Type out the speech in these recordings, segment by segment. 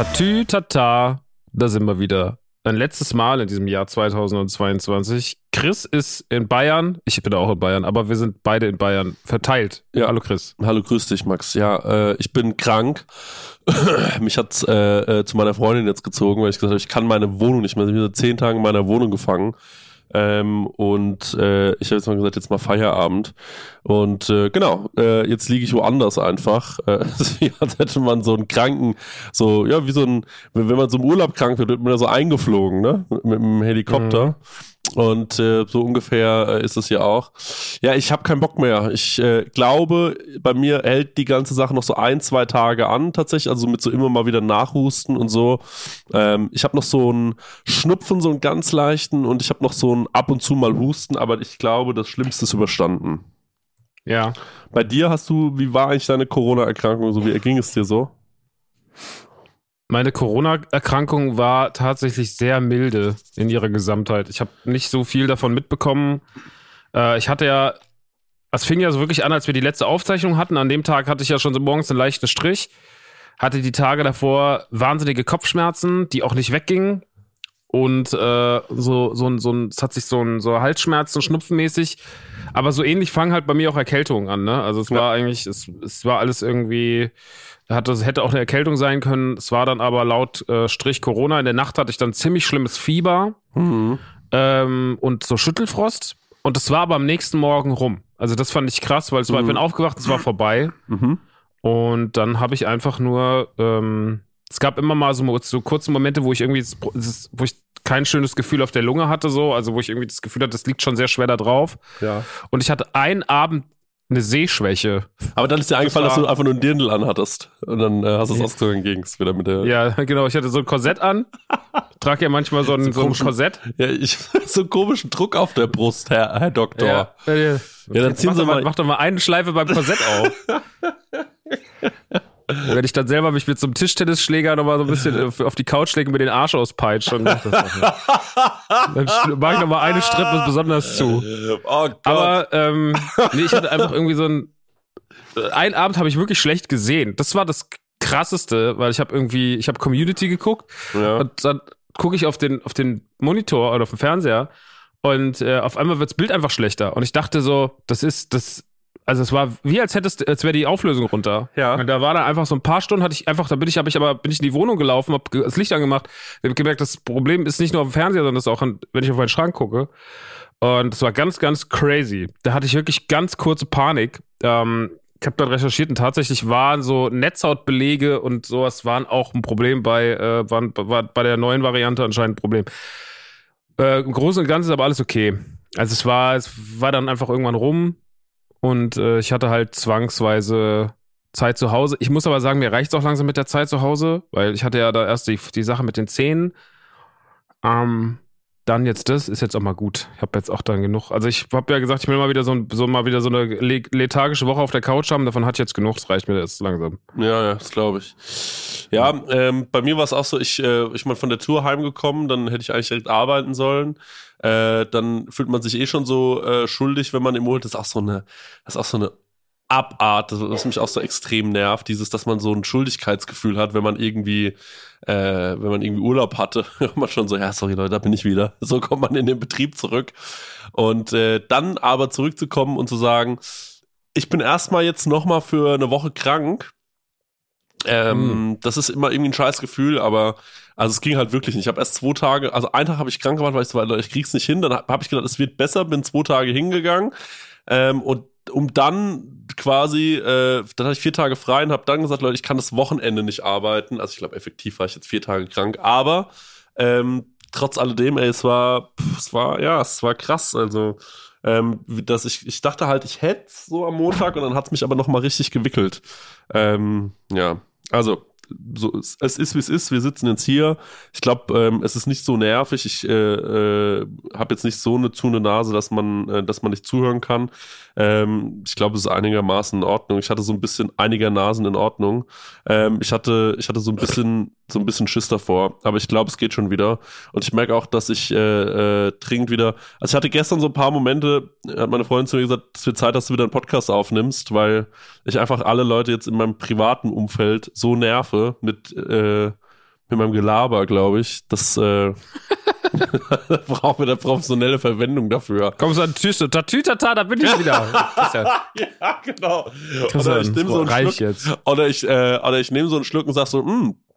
Tatü, tata, da sind wir wieder. Ein letztes Mal in diesem Jahr 2022. Chris ist in Bayern. Ich bin auch in Bayern, aber wir sind beide in Bayern verteilt. Ja. Hallo Chris. Hallo, grüß dich, Max. Ja, äh, ich bin krank. Mich hat äh, äh, zu meiner Freundin jetzt gezogen, weil ich gesagt habe, ich kann meine Wohnung nicht mehr. Ich bin seit zehn Tagen in meiner Wohnung gefangen. Ähm, und äh, ich habe jetzt mal gesagt, jetzt mal Feierabend. Und äh, genau, äh, jetzt liege ich woanders einfach. Äh, als hätte man so einen Kranken, so, ja, wie so ein, wenn, man so im Urlaub krank wird, wird man da so eingeflogen, ne? Mit, mit dem Helikopter. Und äh, so ungefähr äh, ist es ja auch. Ja, ich habe keinen Bock mehr. Ich äh, glaube, bei mir hält die ganze Sache noch so ein, zwei Tage an, tatsächlich. Also mit so immer mal wieder Nachhusten und so. Ähm, ich habe noch so einen Schnupfen, so einen ganz leichten und ich habe noch so einen ab und zu mal Husten, aber ich glaube, das Schlimmste ist überstanden. Ja. Bei dir hast du, wie war eigentlich deine Corona-Erkrankung? So, wie erging es dir so? Meine Corona-Erkrankung war tatsächlich sehr milde in ihrer Gesamtheit. Ich habe nicht so viel davon mitbekommen. Äh, ich hatte ja, es fing ja so wirklich an, als wir die letzte Aufzeichnung hatten. An dem Tag hatte ich ja schon so morgens einen leichten Strich. Hatte die Tage davor wahnsinnige Kopfschmerzen, die auch nicht weggingen. Und äh, so, so, ein- so, ein- es hat sich so ein so Halsschmerzen, schnupfenmäßig. Aber so ähnlich fangen halt bei mir auch Erkältungen an, ne? Also es Ja. war eigentlich, es, es war alles irgendwie, hatte, hätte auch eine Erkältung sein können. Es war dann aber laut äh, Strich Corona. In der Nacht hatte ich dann ziemlich schlimmes Fieber Mhm. ähm, und so Schüttelfrost. Und das war aber am nächsten Morgen rum. Also das fand ich krass, weil es war, ich Mhm. bin aufgewacht, es war vorbei. Mhm. Und dann habe ich einfach nur, ähm, es gab immer mal so, so kurze Momente, wo ich irgendwie, das, wo ich kein schönes Gefühl auf der Lunge hatte, so, also wo ich irgendwie das Gefühl hatte, das liegt schon sehr schwer da drauf. Ja. Und ich hatte einen Abend eine Sehschwäche. Aber dann ist dir eingefallen, war- dass du einfach nur einen Dirndl anhattest. Und dann äh, hast du es Ja. ausgezogen gegen es wieder mit der. Ja, genau, ich hatte so ein Korsett an. Trag ja manchmal so ein, So so ein Korsett. Ja, ich so einen komischen Druck auf der Brust, Herr, Herr Doktor. Ja, äh, Ja, dann Jetzt ziehen mach Sie mal- mach doch mal eine Schleife beim Korsett auf. Wenn ich dann selber mich mit so einem Tischtennisschläger nochmal so ein bisschen auf, auf die Couch lege und mir den Arsch auspeitsche, dann, mach das auch nicht. dann sch- mach ich nochmal eine Strippe besonders zu. Oh Gott. Aber ähm, nee, ich hatte einfach irgendwie so ein. Einen Abend habe ich wirklich schlecht gesehen. Das war das krasseste, weil ich habe irgendwie, ich habe Community geguckt ja. und dann gucke ich auf den, auf den Monitor oder auf den Fernseher und äh, auf einmal wirds Bild einfach schlechter. Und ich dachte so, das ist, das, also es war wie als hättest, als wäre die Auflösung runter. Ja. Und da war dann einfach so ein paar Stunden, hatte ich einfach, da bin ich, habe ich aber, bin ich in die Wohnung gelaufen, habe das Licht angemacht, habe gemerkt, das Problem ist nicht nur auf dem Fernseher, sondern ist auch, an, wenn ich auf meinen Schrank gucke. Und es war ganz, ganz crazy. Da hatte ich wirklich ganz kurze Panik. Ähm, ich habe dann recherchiert und tatsächlich waren so Netzhautbelege und sowas waren auch ein Problem bei, äh, waren, war bei der neuen Variante anscheinend ein Problem. Äh, Im Großen und Ganzen ist aber alles okay. Also es war, es war dann einfach irgendwann rum und äh, ich hatte halt zwangsweise Zeit zu Hause. Ich muss aber sagen, mir reicht's auch langsam mit der Zeit zu Hause, weil ich hatte ja da erst die, die Sache mit den Zähnen. Ähm, dann jetzt das, ist jetzt auch mal gut. Ich habe jetzt auch dann genug. Also ich habe ja gesagt, ich will mal wieder so, ein- so mal wieder so eine le lethargische Woche auf der Couch haben. Davon hatte ich jetzt genug. Das reicht mir jetzt langsam. Ja, ja, das glaube ich. Ja, ähm, bei mir war es auch so, ich, äh, ich bin von der Tour heimgekommen, dann hätte ich eigentlich direkt arbeiten sollen. Äh, dann fühlt man sich eh schon so äh, schuldig, wenn man im das ist auch so eine, das ist auch so eine Abart, das- was mich auch so extrem nervt, dieses, dass man so ein Schuldigkeitsgefühl hat, wenn man irgendwie, äh, wenn man irgendwie Urlaub hatte, man schon so, ja, sorry Leute, da bin ich wieder. So kommt man in den Betrieb zurück. Und äh, dann aber zurückzukommen und zu sagen, ich bin erstmal jetzt nochmal für eine Woche krank. Ähm, Das ist immer irgendwie ein scheiß Gefühl, aber also es ging halt wirklich nicht. Ich habe erst zwei Tage, also einen Tag habe ich krank gemacht, weil ich so, Leute, ich krieg's nicht hin. Dann habe hab ich gedacht, es wird besser, bin zwei Tage hingegangen. Ähm, und um dann quasi, äh, dann hatte ich vier Tage frei und habe dann gesagt, Leute, ich kann das Wochenende nicht arbeiten. Also ich glaube, effektiv war ich jetzt vier Tage krank, aber ähm, trotz alledem, ey, es war, pff, es war, ja, es war krass. Also, ähm, dass ich, ich dachte halt, ich hätte so am Montag und dann hat's mich aber noch mal richtig gewickelt. Ähm, ja, also so, es, ist wie es ist. Wir sitzen jetzt hier. Ich glaube, ähm, es ist nicht so nervig. Ich äh, äh, habe jetzt nicht so eine zu eine Nase, dass man, äh, dass man nicht zuhören kann. Ähm, ich glaube, es ist einigermaßen in Ordnung. Ich hatte so ein bisschen einiger Nasen in Ordnung. Ähm, ich hatte, ich hatte so ein bisschen, so ein bisschen Schiss davor. Aber ich glaube, es geht schon wieder. Und ich merke auch, dass ich äh, äh, dringend wieder. Also ich hatte gestern so ein paar Momente. Hat meine Freundin zu mir gesagt, es wird Zeit, dass du wieder einen Podcast aufnimmst, weil ich einfach alle Leute jetzt in meinem privaten Umfeld so nerve mit äh, mit meinem Gelaber, glaube ich. Das äh, da brauchen wir eine professionelle Verwendung dafür. Komm so ein Tüte, Tatütata, da bin ich wieder. ja, genau. Oder ich nehme so einen Schluck, jetzt. oder ich, äh, oder ich nehme so einen Schluck und sag so, hm, das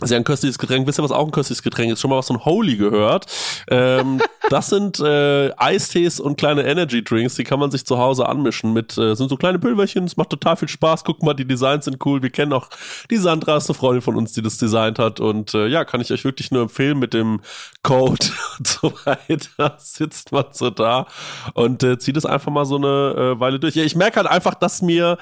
ist ja ein köstliches Getränk. Wisst ihr, was auch ein köstliches Getränk ist? Schon mal was von Holy gehört? Ähm, das sind äh, Eistees und kleine Energy Drinks, die kann man sich zu Hause anmischen mit, äh, sind so kleine Pülverchen, es macht total viel Spaß. Guck mal, die Designs sind cool. Wir kennen auch die Sandra, ist eine Freundin von uns, die das designt hat. Und äh, ja, kann ich euch wirklich nur empfehlen mit dem Code und so weiter. Sitzt man so da und äh, zieht es einfach mal so eine äh, Weile durch. Ja, ich merke halt einfach, dass mir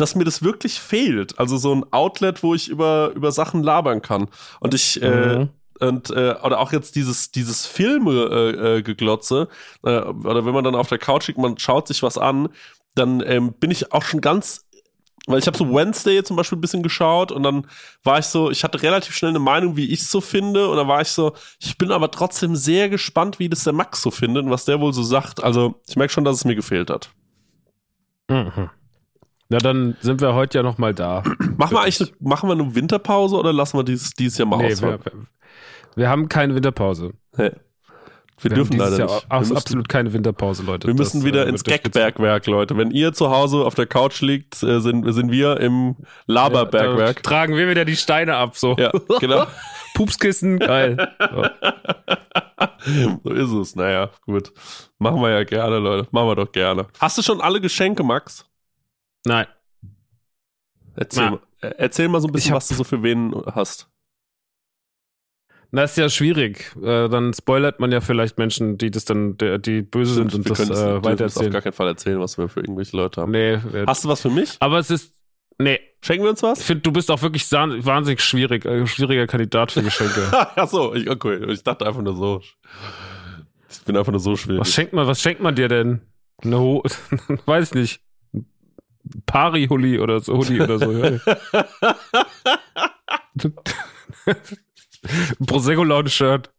dass mir das wirklich fehlt. Also so ein Outlet, wo ich über, über Sachen labern kann. Und ich, äh, Mhm. und äh, oder auch jetzt dieses dieses Filme äh, äh, geglotze äh, oder wenn man dann auf der Couch liegt, man schaut sich was an, dann ähm, bin ich auch schon ganz weil ich habe so Wednesday zum Beispiel ein bisschen geschaut und dann war ich so, ich hatte relativ schnell eine Meinung, wie ich es so finde und dann war ich so, ich bin aber trotzdem sehr gespannt, wie das der Max so findet und was der wohl so sagt. Also ich merke schon, dass es mir gefehlt hat. Mhm. Na, dann sind wir heute ja noch mal da. Machen wir eigentlich eine, machen wir eine Winterpause oder lassen wir dieses, dieses Jahr mal Nee, ausfallen? wir, wir haben keine Winterpause. Nee. Wir, Wir dürfen leider Jahr nicht. Wir aus- müssen, absolut keine Winterpause, Leute. wir müssen Das, wieder äh, ins. Gagbergwerk, Leute. Wenn ihr zu Hause auf der Couch liegt, äh, sind, sind wir im Laberbergwerk. tragen wir wieder die Steine ab, so. Ja, genau. Pupskissen, geil. So. so ist es. Naja, gut. Machen wir ja gerne, Leute. Machen wir doch gerne. Hast du schon alle Geschenke, Max? Nein. Erzähl, Na. mal, äh, erzähl mal so ein bisschen, hab- was du so für wen hast. Das ist ja schwierig. Äh, dann spoilert man ja vielleicht Menschen, die das dann, die, böse sind und wir das können äh, es auf weitererzählen. gar keinen Fall erzählen, was wir für irgendwelche Leute haben. Nee, äh, Hast du was für mich? aber es ist, nee, Schenken wir uns was? ich finde, du bist auch wirklich wahnsinnig schwierig, äh, schwieriger Kandidat für Geschenke. Ach so, ich, okay. Ich dachte einfach nur so. Ich bin einfach nur so schwierig. was schenkt man, was schenkt man dir denn? Ho weiß ich nicht. Pari-Hulli oder so, Hoodie oder so. Prosecco-Laune-Shirt.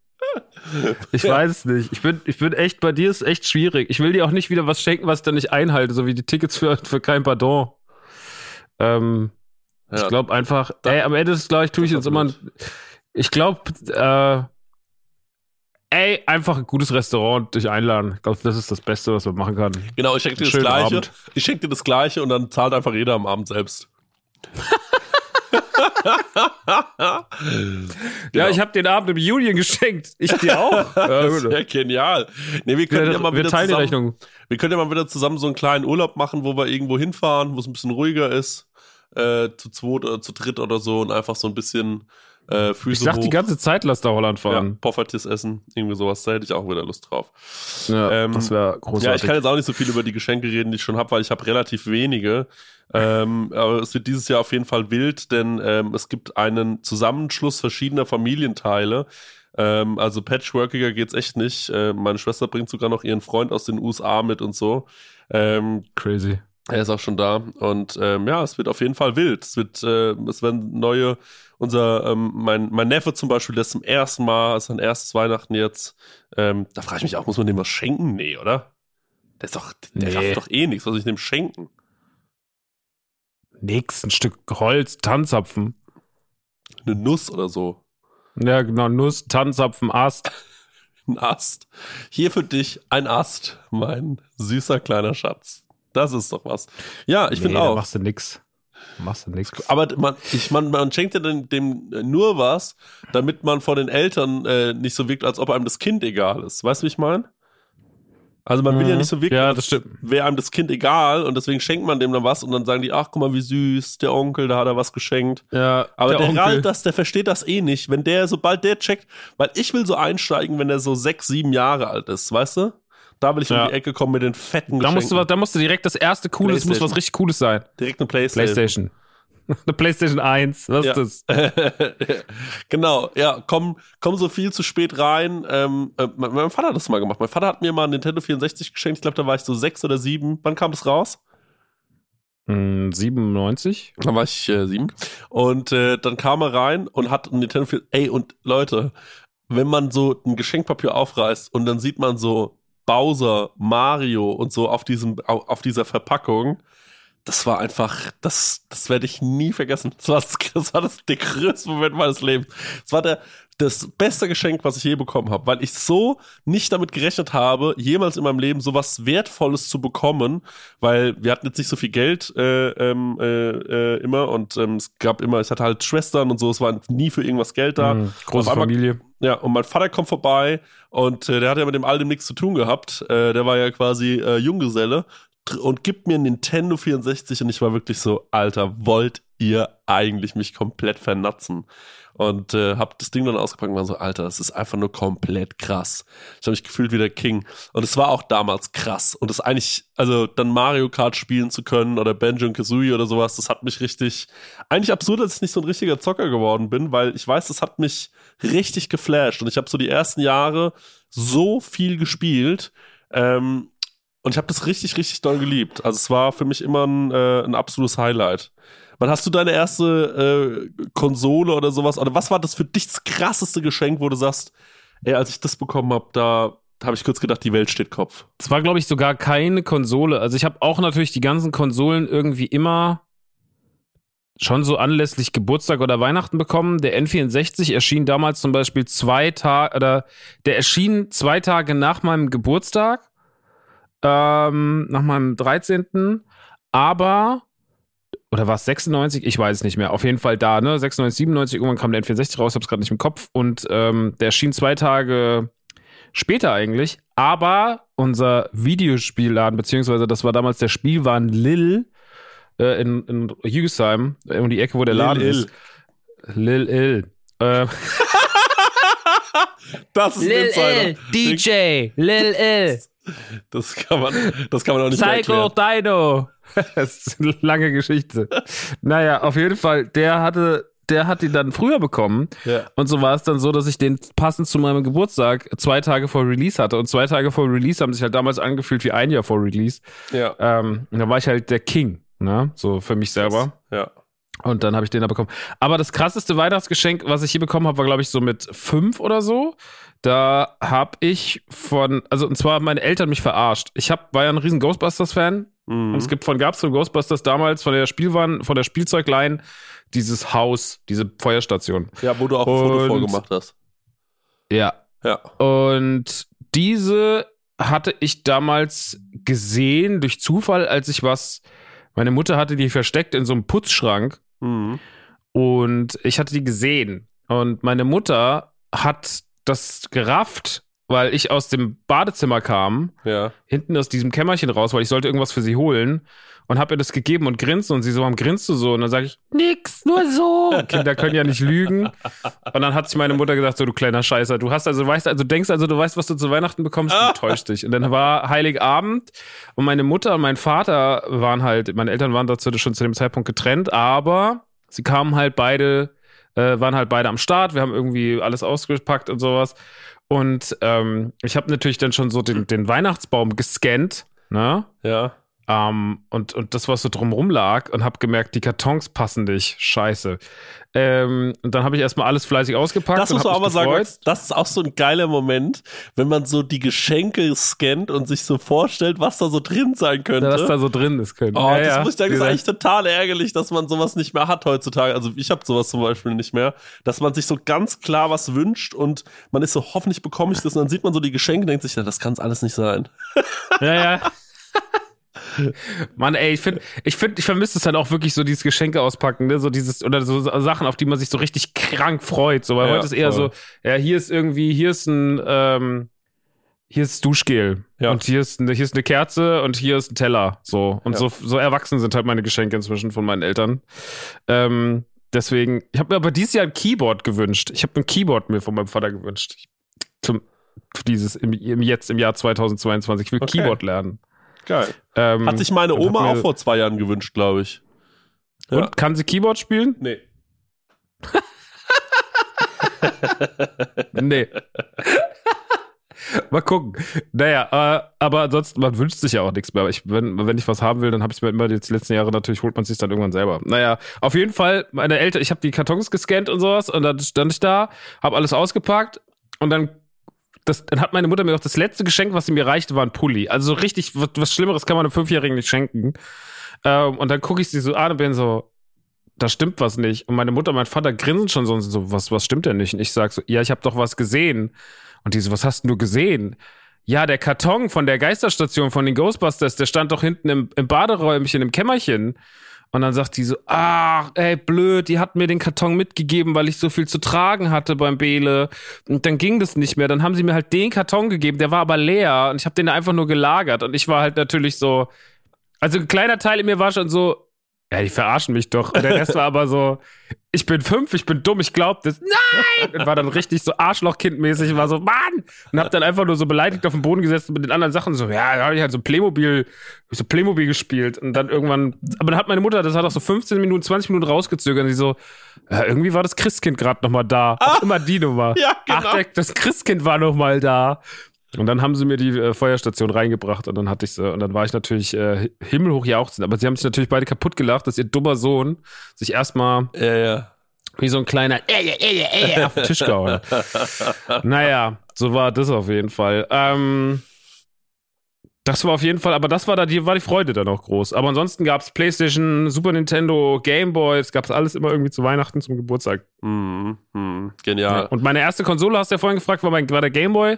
Ich Ja. weiß es nicht. Ich bin, ich bin echt, bei dir ist echt schwierig. Ich will dir auch nicht wieder was schenken, was ich dann nicht einhalte, so wie die Tickets für, für kein Pardon. Ähm, Ja. Ich glaube einfach, ey, am Ende ist glaube ich, tue ich jetzt immer, blöd. ein- ich glaube, äh, ey, einfach ein gutes Restaurant dich einladen. Ich glaube, das ist das Beste, was man machen kann. Genau, ich schenke dir das Gleiche. Abend. Ich schenke dir das Gleiche und dann zahlt einfach jeder am Abend selbst. Ja, ich habe den Abend im Julian geschenkt. Ich dir auch. ja, ja genial. Nee, wir können ja, wir, mal wieder teilen die zusammen, Rechnung. wir können ja mal wieder zusammen so einen kleinen Urlaub machen, wo wir irgendwo hinfahren, wo es ein bisschen ruhiger ist, äh, zu zweit oder zu dritt oder so und einfach so ein bisschen äh, Füße Ich sag hoch. die ganze Zeit, lass da Holland ja, fahren. Poffertis essen, irgendwie sowas, da hätte ich auch wieder Lust drauf. Ja, Ähm, das wäre Ja, ich großartig. kann jetzt auch nicht so viel über die Geschenke reden, die ich schon habe, weil ich habe relativ wenige. Ähm, aber es wird dieses Jahr auf jeden Fall wild, denn ähm, es gibt einen Zusammenschluss verschiedener Familienteile. Ähm, also patchworkiger geht's echt nicht. Äh, meine Schwester bringt sogar noch ihren Freund aus den USA mit und so. Ähm, Crazy. er ist auch schon da und ähm, ja, es wird auf jeden Fall wild. Es wird, äh, es werden neue, unser, ähm, mein, mein Neffe zum Beispiel, der ist zum ersten Mal, ist sein erstes Weihnachten jetzt. Ähm, da frage ich mich auch, muss man dem was schenken? Nee, oder? Der ist doch, der Nee. rafft doch eh nichts, was ich dem schenken? Nix, ein Stück Holz, Tanzapfen. Eine Nuss oder so. Ja, genau, Nuss, Tanzapfen, Ast. Ein Ast. Hier für dich ein Ast, mein süßer kleiner Schatz. Das ist doch was. Ja, ich Nee, finde da auch. machst du nix. Machst du nix. Aber man, ich, man, man schenkt ja dem, dem nur was, damit man vor den Eltern äh, nicht so wirkt, als ob einem das Kind egal ist. Weißt du, wie ich meine? Also man will ja Mhm. nicht so wirken, Ja, als das stimmt. wäre einem das Kind egal und deswegen schenkt man dem dann was und dann sagen die, ach guck mal, wie süß, der Onkel, da hat er was geschenkt. Ja, Aber der, Onkel. Ralf, das, der versteht das eh nicht. Wenn der, sobald der checkt, weil ich will so einsteigen, wenn er so sechs, sieben Jahre alt ist, weißt du? Da will ich Ja. um die Ecke kommen mit den fetten Da Geschenken. musst, du, da musst du direkt das erste Coole, es muss was richtig Cooles sein. Direkt eine Playstation. Playstation. Eine Playstation 1, was Ja. ist das? genau, ja, komm, komm so viel zu spät rein. Ähm, äh, mein, mein Vater hat das mal gemacht. Mein Vater hat mir mal ein Nintendo 64 geschenkt. Ich glaube, da war ich so sechs oder sieben. Wann kam das raus? Hm, 97? Da war ich äh, sieben. Und äh, dann kam er rein und hat ein Nintendo 64. Ey, und Leute, wenn man so ein Geschenkpapier aufreißt und dann sieht man so Bowser, Mario und so auf diesem, au- auf dieser Verpackung, das war einfach, das, das werde ich nie vergessen. Das war, das, das war das, der größte Moment meines Lebens. Das war der, das beste Geschenk, was ich je bekommen habe, weil ich so nicht damit gerechnet habe, jemals in meinem Leben so was Wertvolles zu bekommen, weil wir hatten jetzt nicht so viel Geld äh, ähm, äh, äh, immer und ähm, es gab immer, ich hatte halt Schwestern und so, es war nie für irgendwas Geld da. Mhm, große einmal, Familie. Ja, und mein Vater kommt vorbei und äh, der hat ja mit dem Alten nichts zu tun gehabt. Äh, der war ja quasi äh, Junggeselle und gibt mir Nintendo 64 und ich war wirklich so, Alter, wollt ihr eigentlich mich komplett vernatzen? Und äh, hab das Ding dann ausgepackt und war so, Alter, das ist einfach nur komplett krass. Ich habe mich gefühlt wie der King. Und es war auch damals krass. Und das eigentlich, also dann Mario Kart spielen zu können oder Banjo und Kazooie oder sowas, das hat mich richtig, eigentlich absurd, dass ich nicht so ein richtiger Zocker geworden bin, weil ich weiß, das hat mich richtig geflasht. Und ich habe so die ersten Jahre so viel gespielt. Ähm, und ich habe das richtig, richtig doll geliebt. Also es war für mich immer ein, äh, ein absolutes Highlight. Wann hast du deine erste äh, Konsole oder sowas? Oder was war das für dich das krasseste Geschenk, wo du sagst, ey, als ich das bekommen habe, da habe ich kurz gedacht, die Welt steht Kopf. Es war, glaube ich, sogar keine Konsole. Also ich habe auch natürlich die ganzen Konsolen irgendwie immer schon so anlässlich Geburtstag oder Weihnachten bekommen. Der N64 erschien damals zum Beispiel zwei Tage, oder der erschien zwei Tage nach meinem Geburtstag ähm, nach meinem 13. Aber, oder war es 96? Ich weiß es nicht mehr. Auf jeden Fall da, ne? 96, 97, irgendwann kam der N64 raus, hab's gerade nicht im Kopf. Und ähm, der erschien zwei Tage später eigentlich. Aber unser Videospielladen, beziehungsweise das war damals der Spielwaren Lil äh, in, in Hügesheim, um die Ecke, wo der Laden Lil ist. Lil Il. Äh, das ist Lil Il, DJ, Lil Il. Das kann man, das kann man auch nicht Psycho Dino. das ist eine lange Geschichte. naja, auf jeden Fall, der hatte, der hat die dann früher bekommen. Ja. Und so war es dann so, dass ich den passend zu meinem Geburtstag zwei Tage vor Release hatte. Und zwei Tage vor Release haben sich halt damals angefühlt wie ein Jahr vor Release. Ja. Ähm, und da war ich halt der King, ne? So für mich selber. Ja. Und dann habe ich den da bekommen. Aber das krasseste Weihnachtsgeschenk, was ich hier bekommen habe, war, glaube ich, so mit fünf oder so. Da habe ich von, also und zwar meine Eltern mich verarscht. Ich hab, war ja ein riesen Ghostbusters-Fan. Mhm. Und es gibt von gab's von Ghostbusters damals von der Spielwaren, von der Spielzeuglein dieses Haus, diese Feuerstation. Ja, wo du auch ein Foto vorgemacht hast. Ja. Ja. Und diese hatte ich damals gesehen durch Zufall, als ich was. Meine Mutter hatte die versteckt in so einem Putzschrank. Mhm. Und ich hatte die gesehen. Und meine Mutter hat das gerafft, weil ich aus dem Badezimmer kam, ja. hinten aus diesem Kämmerchen raus, weil ich sollte irgendwas für sie holen und habe ihr das gegeben und grinst und sie so, warum grinst du so? Und dann sage ich, nix, nur so. Kinder können ja nicht lügen. Und dann hat sich meine Mutter gesagt, so du kleiner Scheißer, du hast also, weißt also, denkst also, du weißt, was du zu Weihnachten bekommst, du täuscht dich. Und dann war Heiligabend und meine Mutter und mein Vater waren halt, meine Eltern waren dazu schon zu dem Zeitpunkt getrennt, aber sie kamen halt beide äh, waren halt beide am Start. Wir haben irgendwie alles ausgepackt und sowas. Und ähm, ich habe natürlich dann schon so den, den Weihnachtsbaum gescannt, ne? Ja. Ähm, und, und das, was so drumrum lag, und habe gemerkt, die Kartons passen nicht. Scheiße. Ähm, und dann habe ich erstmal alles fleißig ausgepackt. Das muss man aber sagen, das ist auch so ein geiler Moment, wenn man so die Geschenke scannt und sich so vorstellt, was da so drin sein könnte. Was da so drin ist, könnte. Oh, ja, das ja. muss ich sagen, ist eigentlich total ärgerlich, dass man sowas nicht mehr hat heutzutage. Also ich habe sowas zum Beispiel nicht mehr, dass man sich so ganz klar was wünscht und man ist so, hoffentlich bekomme ich das und dann sieht man so die Geschenke und denkt sich, ja, das kann es alles nicht sein. Ja, ja. Mann, ey, ich finde, ich finde, ich vermisse es halt auch wirklich so dieses Geschenke auspacken, ne, so dieses oder so Sachen, auf die man sich so richtig krank freut, so, weil ja, heute ist eher voll. so, ja, hier ist irgendwie, hier ist ein, ähm, hier ist Duschgel ja. und hier ist, eine, hier ist eine Kerze und hier ist ein Teller, so und ja. so, so erwachsen sind halt meine Geschenke inzwischen von meinen Eltern. Ähm, deswegen, ich habe mir aber dieses Jahr ein Keyboard gewünscht. Ich habe ein Keyboard mir von meinem Vater gewünscht. Zum dieses im, im jetzt im Jahr 2022. Ich will okay. Keyboard lernen. Geil. Ähm, Hat sich meine Oma auch vor zwei Jahren gewünscht, glaube ich. Ja. Und kann sie Keyboard spielen? Nee. nee. Mal gucken. Naja, äh, aber ansonsten, man wünscht sich ja auch nichts mehr. Ich, wenn, wenn ich was haben will, dann habe ich es mir immer jetzt die letzten Jahre natürlich, holt man sich dann irgendwann selber. Naja, auf jeden Fall, meine Eltern, ich habe die Kartons gescannt und sowas und dann stand ich da, habe alles ausgepackt und dann das, dann hat meine Mutter mir auch das letzte Geschenk, was sie mir reichte, war ein Pulli. Also so richtig, was, was Schlimmeres kann man einem Fünfjährigen nicht schenken. Ähm, und dann gucke ich sie so an und bin so, da stimmt was nicht. Und meine Mutter und mein Vater grinsen schon so, so was, was stimmt denn nicht? Und ich sag so, ja, ich habe doch was gesehen. Und die so, was hast denn du gesehen? Ja, der Karton von der Geisterstation von den Ghostbusters, der stand doch hinten im, im Baderäumchen, im Kämmerchen. Und dann sagt die so, ach, ey, blöd, die hat mir den Karton mitgegeben, weil ich so viel zu tragen hatte beim Bele. Und dann ging das nicht mehr. Dann haben sie mir halt den Karton gegeben, der war aber leer und ich habe den einfach nur gelagert. Und ich war halt natürlich so, also ein kleiner Teil in mir war schon so, ja, die verarschen mich doch. Und der Rest war aber so, ich bin fünf, ich bin dumm, ich glaub das. Nein! Und war dann richtig so Arschlochkindmäßig, war so, Mann! Und hab dann einfach nur so beleidigt auf dem Boden gesessen mit den anderen Sachen so, ja, da hab ich halt so Playmobil, so Playmobil gespielt. Und dann irgendwann, aber dann hat meine Mutter, das hat auch so 15 Minuten, 20 Minuten rausgezögert und sie so, ja, irgendwie war das Christkind gerade noch mal da. Ah, immer die Nummer. Ja, genau. Ach, das Christkind war noch mal da. Und dann haben sie mir die äh, Feuerstation reingebracht und dann hatte ich sie und dann war ich natürlich äh, himmelhoch jauchzend. Aber sie haben sich natürlich beide kaputt gelacht, dass ihr dummer Sohn sich erstmal ja, ja. wie so ein kleiner äh, äh, äh, äh, auf den Tisch gehauen hat. naja, so war das auf jeden Fall. Ähm, das war auf jeden Fall, aber das war da, die war die Freude dann auch groß. Aber ansonsten gab es PlayStation, Super Nintendo, Game Boy, es gab alles immer irgendwie zu Weihnachten zum Geburtstag. Mm, mm, genial. Und meine erste Konsole, hast du ja vorhin gefragt, war, mein, war der Game Boy.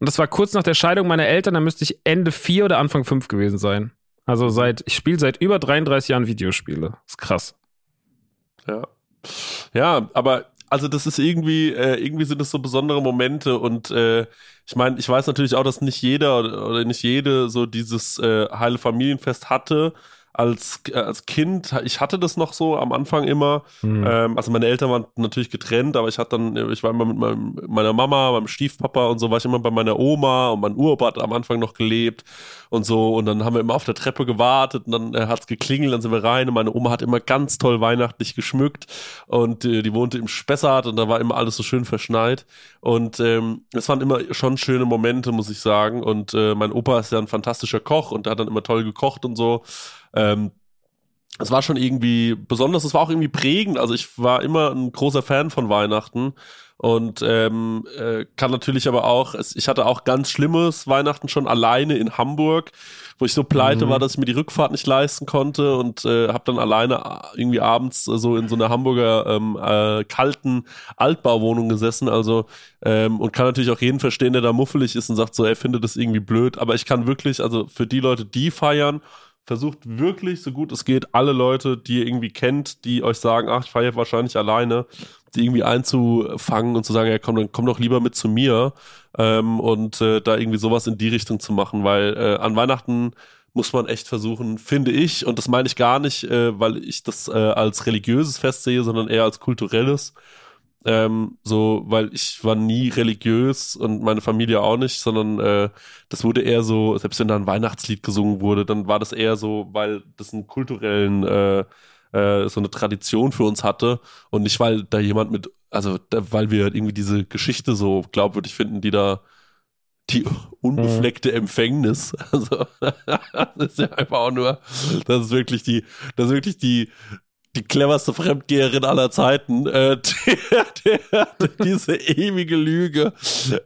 Und das war kurz nach der Scheidung meiner Eltern, da müsste ich Ende vier oder Anfang fünf gewesen sein. Also seit, ich spiele seit über 33 Jahren Videospiele. Das ist krass. Ja. Ja, aber also das ist irgendwie, äh, irgendwie sind das so besondere Momente und äh, ich meine, ich weiß natürlich auch, dass nicht jeder oder, nicht jede so dieses äh, heile Familienfest hatte als, äh, als Kind, ich hatte das noch so am Anfang immer. Mhm. Ähm, also meine Eltern waren natürlich getrennt, aber ich hatte dann, ich war immer mit meinem, meiner Mama, meinem Stiefpapa und so war ich immer bei meiner Oma und mein Uropa hat am Anfang noch gelebt und so. Und dann haben wir immer auf der Treppe gewartet und dann äh, hat's geklingelt, dann sind wir rein und meine Oma hat immer ganz toll weihnachtlich geschmückt und äh, die wohnte im Spessart und da war immer alles so schön verschneit. Und ähm, es waren immer schon schöne Momente, muss ich sagen. Und äh, mein Opa ist ja ein fantastischer Koch und der hat dann immer toll gekocht und so. Ähm, es war schon irgendwie besonders, es war auch irgendwie prägend. Also ich war immer ein großer Fan von Weihnachten und ähm, äh, kann natürlich aber auch, es, ich hatte auch ganz schlimmes Weihnachten schon alleine in Hamburg, wo ich so pleite mhm. war, dass ich mir die Rückfahrt nicht leisten konnte und äh, habe dann alleine äh, irgendwie abends so in so einer Hamburger ähm, äh, kalten Altbauwohnung gesessen, also ähm, und kann natürlich auch jeden verstehen, der da muffelig ist und sagt so, er findet das irgendwie blöd, aber ich kann wirklich, also für die Leute, die feiern versucht wirklich, so gut es geht, alle Leute, die ihr irgendwie kennt, die euch sagen, ach, ich feiere wahrscheinlich alleine, die irgendwie einzufangen und zu sagen, ja komm, dann komm doch lieber mit zu mir ähm, und äh, da irgendwie sowas in die Richtung zu machen, weil äh, an Weihnachten muss man echt versuchen, finde ich, und das meine ich gar nicht, äh, weil ich das äh, als religiöses Fest sehe, sondern eher als kulturelles, ähm, so, weil ich war nie religiös und meine Familie auch nicht, sondern äh, das wurde eher so, selbst wenn da ein Weihnachtslied gesungen wurde, dann war das eher so, weil das einen kulturellen, äh, äh, so eine Tradition für uns hatte und nicht, weil da jemand mit, also da, weil wir irgendwie diese Geschichte so glaubwürdig finden, die da die unbefleckte Empfängnis. Also das ist ja einfach auch nur, das ist wirklich die, das ist wirklich die, die cleverste Fremdgeherin aller Zeiten, äh, der, der, diese ewige Lüge.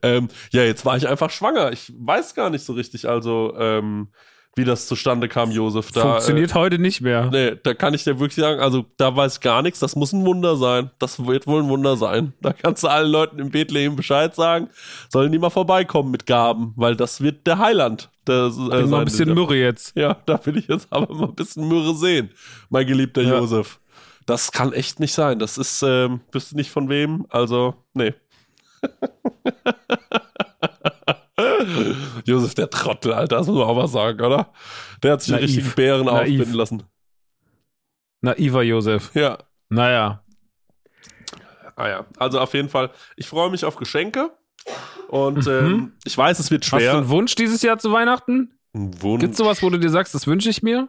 Ähm, ja, jetzt war ich einfach schwanger. Ich weiß gar nicht so richtig, also ähm, wie das zustande kam, Josef. Da, Funktioniert äh, heute nicht mehr. Nee, da kann ich dir wirklich sagen, also da weiß gar nichts. Das muss ein Wunder sein. Das wird wohl ein Wunder sein. Da kannst du allen Leuten in Bethlehem Bescheid sagen. Sollen die mal vorbeikommen mit Gaben, weil das wird der Heiland. Das, äh, mal ein bisschen Mürre jetzt. Ja, da will ich jetzt aber mal ein bisschen Mürre sehen, mein geliebter ja. Josef. Das kann echt nicht sein. Das ist, ähm, wüsste nicht von wem. Also, nee. Josef, der Trottel, Alter, das muss man auch mal sagen, oder? Der hat sich Naiv. einen richtigen Bären Naiv. aufbinden lassen. Naiver Josef. Ja. Naja. Ah ja, also auf jeden Fall, ich freue mich auf Geschenke und mhm. ähm, ich weiß, es wird schwer. Hast du einen Wunsch dieses Jahr zu Weihnachten? Ein Wunsch? Gibt's sowas, wo du dir sagst, das wünsche ich mir?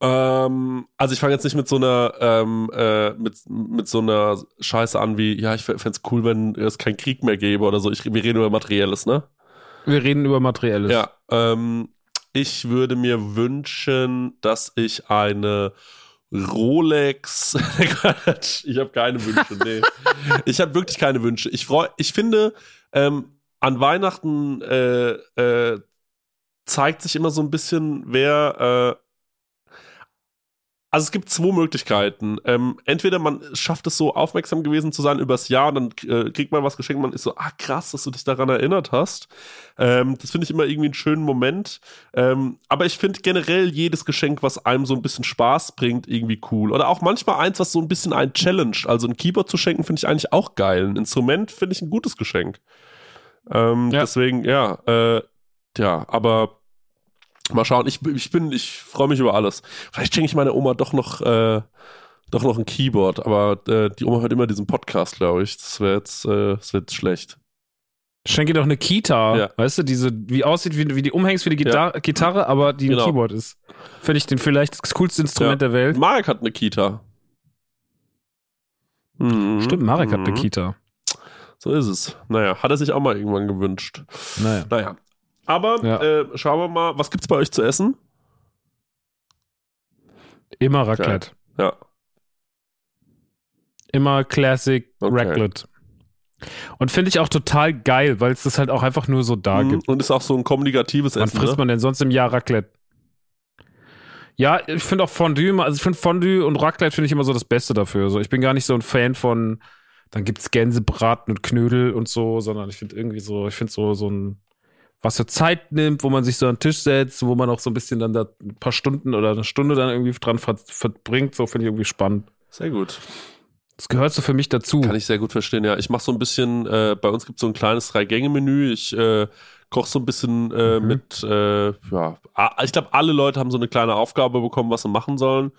Ähm, also ich fange jetzt nicht mit so einer ähm, äh, mit, mit so einer Scheiße an wie, ja, ich fände es cool, wenn es keinen Krieg mehr gäbe oder so. Ich, wir reden über Materielles, ne? Wir reden über Materielles. Ja. Ähm, ich würde mir wünschen, dass ich eine Rolex. ich habe keine Wünsche, nee. ich habe wirklich keine Wünsche. Ich freue, ich finde, ähm, an Weihnachten äh, äh, zeigt sich immer so ein bisschen, wer äh, also es gibt zwei Möglichkeiten. Ähm, entweder man schafft es so aufmerksam gewesen zu sein übers Jahr und dann äh, kriegt man was geschenkt, man ist so, ah krass, dass du dich daran erinnert hast. Ähm, das finde ich immer irgendwie einen schönen Moment. Ähm, aber ich finde generell jedes Geschenk, was einem so ein bisschen Spaß bringt, irgendwie cool. Oder auch manchmal eins, was so ein bisschen ein Challenge. Also ein Keyboard zu schenken, finde ich eigentlich auch geil. Ein Instrument finde ich ein gutes Geschenk. Ähm, ja. Deswegen, ja, äh, ja, aber Mal schauen, ich, ich bin, ich freue mich über alles. Vielleicht schenke ich meiner Oma doch noch, äh, doch noch ein Keyboard, aber äh, die Oma hört immer diesen Podcast, glaube ich. Das wäre jetzt, äh, das wird schlecht. Schenke doch eine Kita, ja. weißt du, diese, wie aussieht, wie, wie die umhängst wie die Gitar ja. Gitarre, aber die genau. ein Keyboard ist. Finde ich den vielleicht das coolste Instrument ja. der Welt. Marek hat eine Kita. Mhm. Stimmt, Marek mhm. hat eine mhm. Kita. So ist es. Naja, hat er sich auch mal irgendwann gewünscht. Naja. Naja, aber ja. äh, schauen wir mal, was gibt's bei euch zu essen? Immer Raclette. Ja. Immer Classic okay. Raclette. Und finde ich auch total geil, weil es das halt auch einfach nur so da mhm. gibt. Und ist auch so ein kommunikatives Essen. Wann frisst ne? man denn sonst im Jahr Raclette? Ja, ich finde auch Fondue, also ich finde Fondue und Raclette finde ich immer so das Beste dafür. Also ich bin gar nicht so ein Fan von, dann gibt's Gänsebraten und Knödel und so, sondern ich finde irgendwie so, ich finde so, so ein was für Zeit nimmt, wo man sich so an den Tisch setzt, wo man auch so ein bisschen dann da ein paar Stunden oder eine Stunde dann irgendwie dran ver verbringt, so finde ich irgendwie spannend. Sehr gut. Das gehört so für mich dazu. Kann ich sehr gut verstehen, ja. Ich mache so ein bisschen, äh, bei uns gibt es so ein kleines Drei-Gänge-Menü. Ich äh, koche so ein bisschen äh, mhm. mit, äh, ja, ich glaube, alle Leute haben so eine kleine Aufgabe bekommen, was sie machen sollen.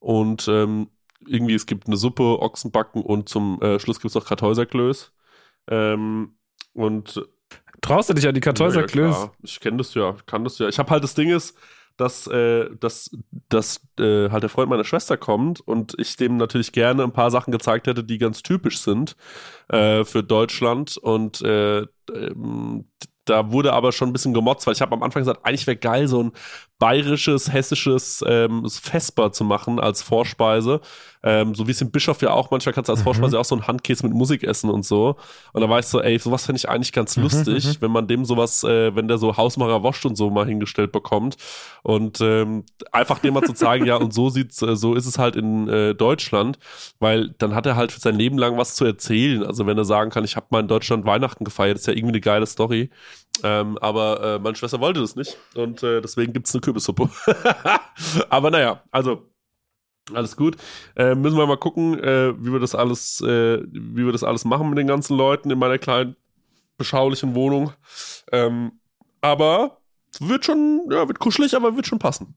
Und ähm, irgendwie, es gibt eine Suppe, Ochsenbacken und zum äh, Schluss gibt es noch Kartäuserklöß. Ähm, und Traust du dich an die Kartäuser ja, Ich kenne das ja, kann das ja. Ich habe halt das Ding ist, dass, äh, dass, dass äh, halt der Freund meiner Schwester kommt und ich dem natürlich gerne ein paar Sachen gezeigt hätte, die ganz typisch sind äh, für Deutschland. Und äh, ähm, da wurde aber schon ein bisschen gemotzt, weil ich habe am Anfang gesagt, eigentlich wäre geil, so ein bayerisches, hessisches ähm, Vesper zu machen als Vorspeise. Ähm, so wie es im Bischof ja auch, manchmal kannst du als mhm. Vorspeise auch so ein Handkäse mit Musik essen und so. Und da war ich so, ey, sowas fände ich eigentlich ganz mhm, lustig, mhm. wenn man dem sowas, äh, wenn der so Hausmacher wascht und so mal hingestellt bekommt. Und ähm, einfach dem mal zu zeigen, ja, und so sieht's, äh, so ist es halt in äh, Deutschland, weil dann hat er halt für sein Leben lang was zu erzählen. Also wenn er sagen kann, ich habe mal in Deutschland Weihnachten gefeiert, ist ja irgendwie eine geile Story. Ähm, aber äh, meine Schwester wollte das nicht und äh, deswegen gibt's eine Kürbissuppe. aber naja, also alles gut. Äh, müssen wir mal gucken, äh, wie wir das alles, äh, wie wir das alles machen mit den ganzen Leuten in meiner kleinen beschaulichen Wohnung. Ähm, aber wird schon, ja, wird kuschelig, aber wird schon passen.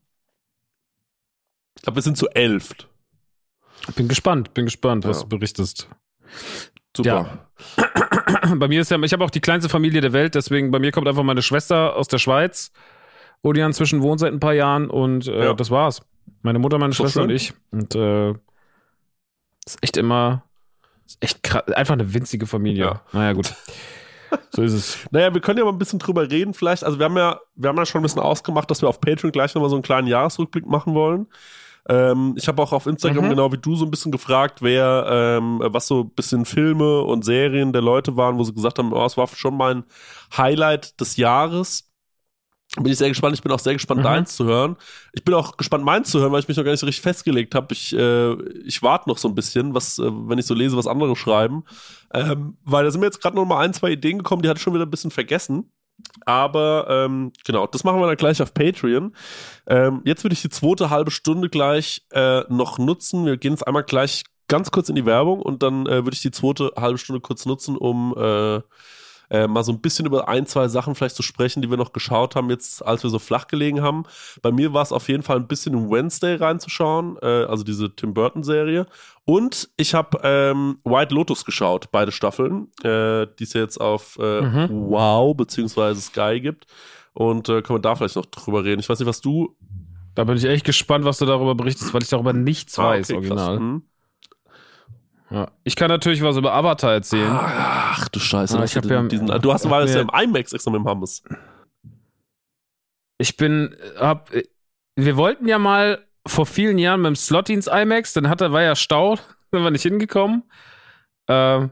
Ich glaube, wir sind zu elf. Bin gespannt, bin gespannt, was du berichtest. Super. Ja. bei mir ist ja, ich habe auch die kleinste Familie der Welt, deswegen bei mir kommt einfach meine Schwester aus der Schweiz, wo die inzwischen wohnt seit ein paar Jahren und äh, ja. das war's. Meine Mutter, meine Schwester schön. und ich. Und äh, ist echt immer, ist echt krass, einfach eine winzige Familie. Ja. Naja, gut. So ist es. naja, wir können ja mal ein bisschen drüber reden, vielleicht. Also, wir haben ja, wir haben ja schon ein bisschen ausgemacht, dass wir auf Patreon gleich nochmal so einen kleinen Jahresrückblick machen wollen. Ähm, ich habe auch auf Instagram, mhm. genau wie du, so ein bisschen gefragt, wer, ähm, was so ein bisschen Filme und Serien der Leute waren, wo sie gesagt haben, oh, es war schon mein Highlight des Jahres. Bin ich sehr gespannt. Ich bin auch sehr gespannt, mhm. deins zu hören. Ich bin auch gespannt, meins zu hören, weil ich mich noch gar nicht so richtig festgelegt habe. Ich, äh, ich warte noch so ein bisschen, was, äh, wenn ich so lese, was andere schreiben. Ähm, weil da sind mir jetzt gerade noch mal ein, zwei Ideen gekommen, die hatte ich schon wieder ein bisschen vergessen. Aber ähm, genau, das machen wir dann gleich auf Patreon. Ähm, jetzt würde ich die zweite halbe Stunde gleich äh, noch nutzen. Wir gehen jetzt einmal gleich ganz kurz in die Werbung und dann äh, würde ich die zweite halbe Stunde kurz nutzen, um äh, äh, mal so ein bisschen über ein, zwei Sachen vielleicht zu sprechen, die wir noch geschaut haben, jetzt als wir so flach gelegen haben. Bei mir war es auf jeden Fall ein bisschen in Wednesday reinzuschauen, äh, also diese Tim Burton-Serie. Und ich habe ähm, White Lotus geschaut, beide Staffeln, äh, die es jetzt auf äh, mhm. Wow beziehungsweise Sky gibt. Und äh, können wir da vielleicht noch drüber reden. Ich weiß nicht, was du. Da bin ich echt gespannt, was du darüber berichtest, weil ich darüber nichts ah, weiß, okay, original. Mhm. Ja. Ich kann natürlich was über Avatar erzählen. Ach du Scheiße. Ah, ich hab ja, diesen, du hast mal ja im IMAX extra mit dem Hammes. Ich bin, hab, wir wollten ja mal vor vielen Jahren mit dem Slot ins IMAX, dann hat er, war ja Stau, sind wir nicht hingekommen. Ähm,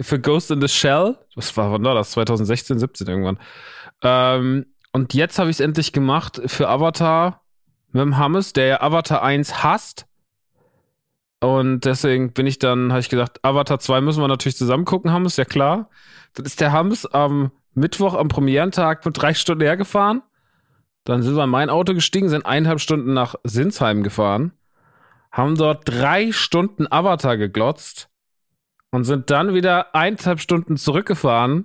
für Ghost in the Shell. Was war, wann war das? 2016, 17 irgendwann. Ähm, und jetzt habe ich es endlich gemacht für Avatar mit dem Hammes, der ja Avatar 1 hasst. Und deswegen bin ich dann, habe ich gedacht, Avatar 2 müssen wir natürlich zusammen gucken, Hammes, ja klar. Dann ist der Hammes am Mittwoch am Premierentag mit drei Stunden hergefahren. Dann sind wir in mein Auto gestiegen, sind eineinhalb Stunden nach Sinsheim gefahren, haben dort drei Stunden Avatar geglotzt und sind dann wieder eineinhalb Stunden zurückgefahren,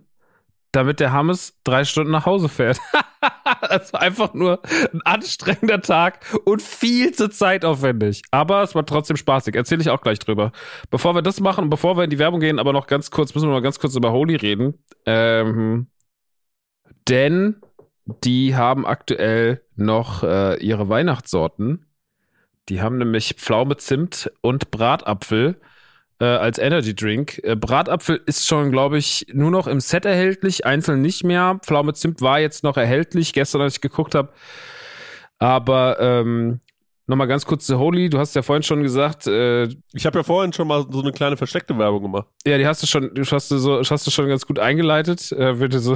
damit der Hammes drei Stunden nach Hause fährt. das war einfach nur ein anstrengender Tag und viel zu zeitaufwendig. Aber es war trotzdem spaßig. Erzähle ich auch gleich drüber. Bevor wir das machen und bevor wir in die Werbung gehen, aber noch ganz kurz, müssen wir mal ganz kurz über Holy reden. Ähm, denn die haben aktuell noch äh, ihre Weihnachtssorten. Die haben nämlich Pflaume, Zimt und Bratapfel äh, als Energy Drink. Äh, Bratapfel ist schon, glaube ich, nur noch im Set erhältlich, einzeln nicht mehr. Pflaume Zimt war jetzt noch erhältlich, gestern, als ich geguckt habe. Aber ähm, nochmal ganz kurz zu Holy. Du hast ja vorhin schon gesagt. Äh, ich habe ja vorhin schon mal so eine kleine versteckte Werbung gemacht. Ja, die hast du schon, hast du so, hast du schon ganz gut eingeleitet. Äh, bitte so,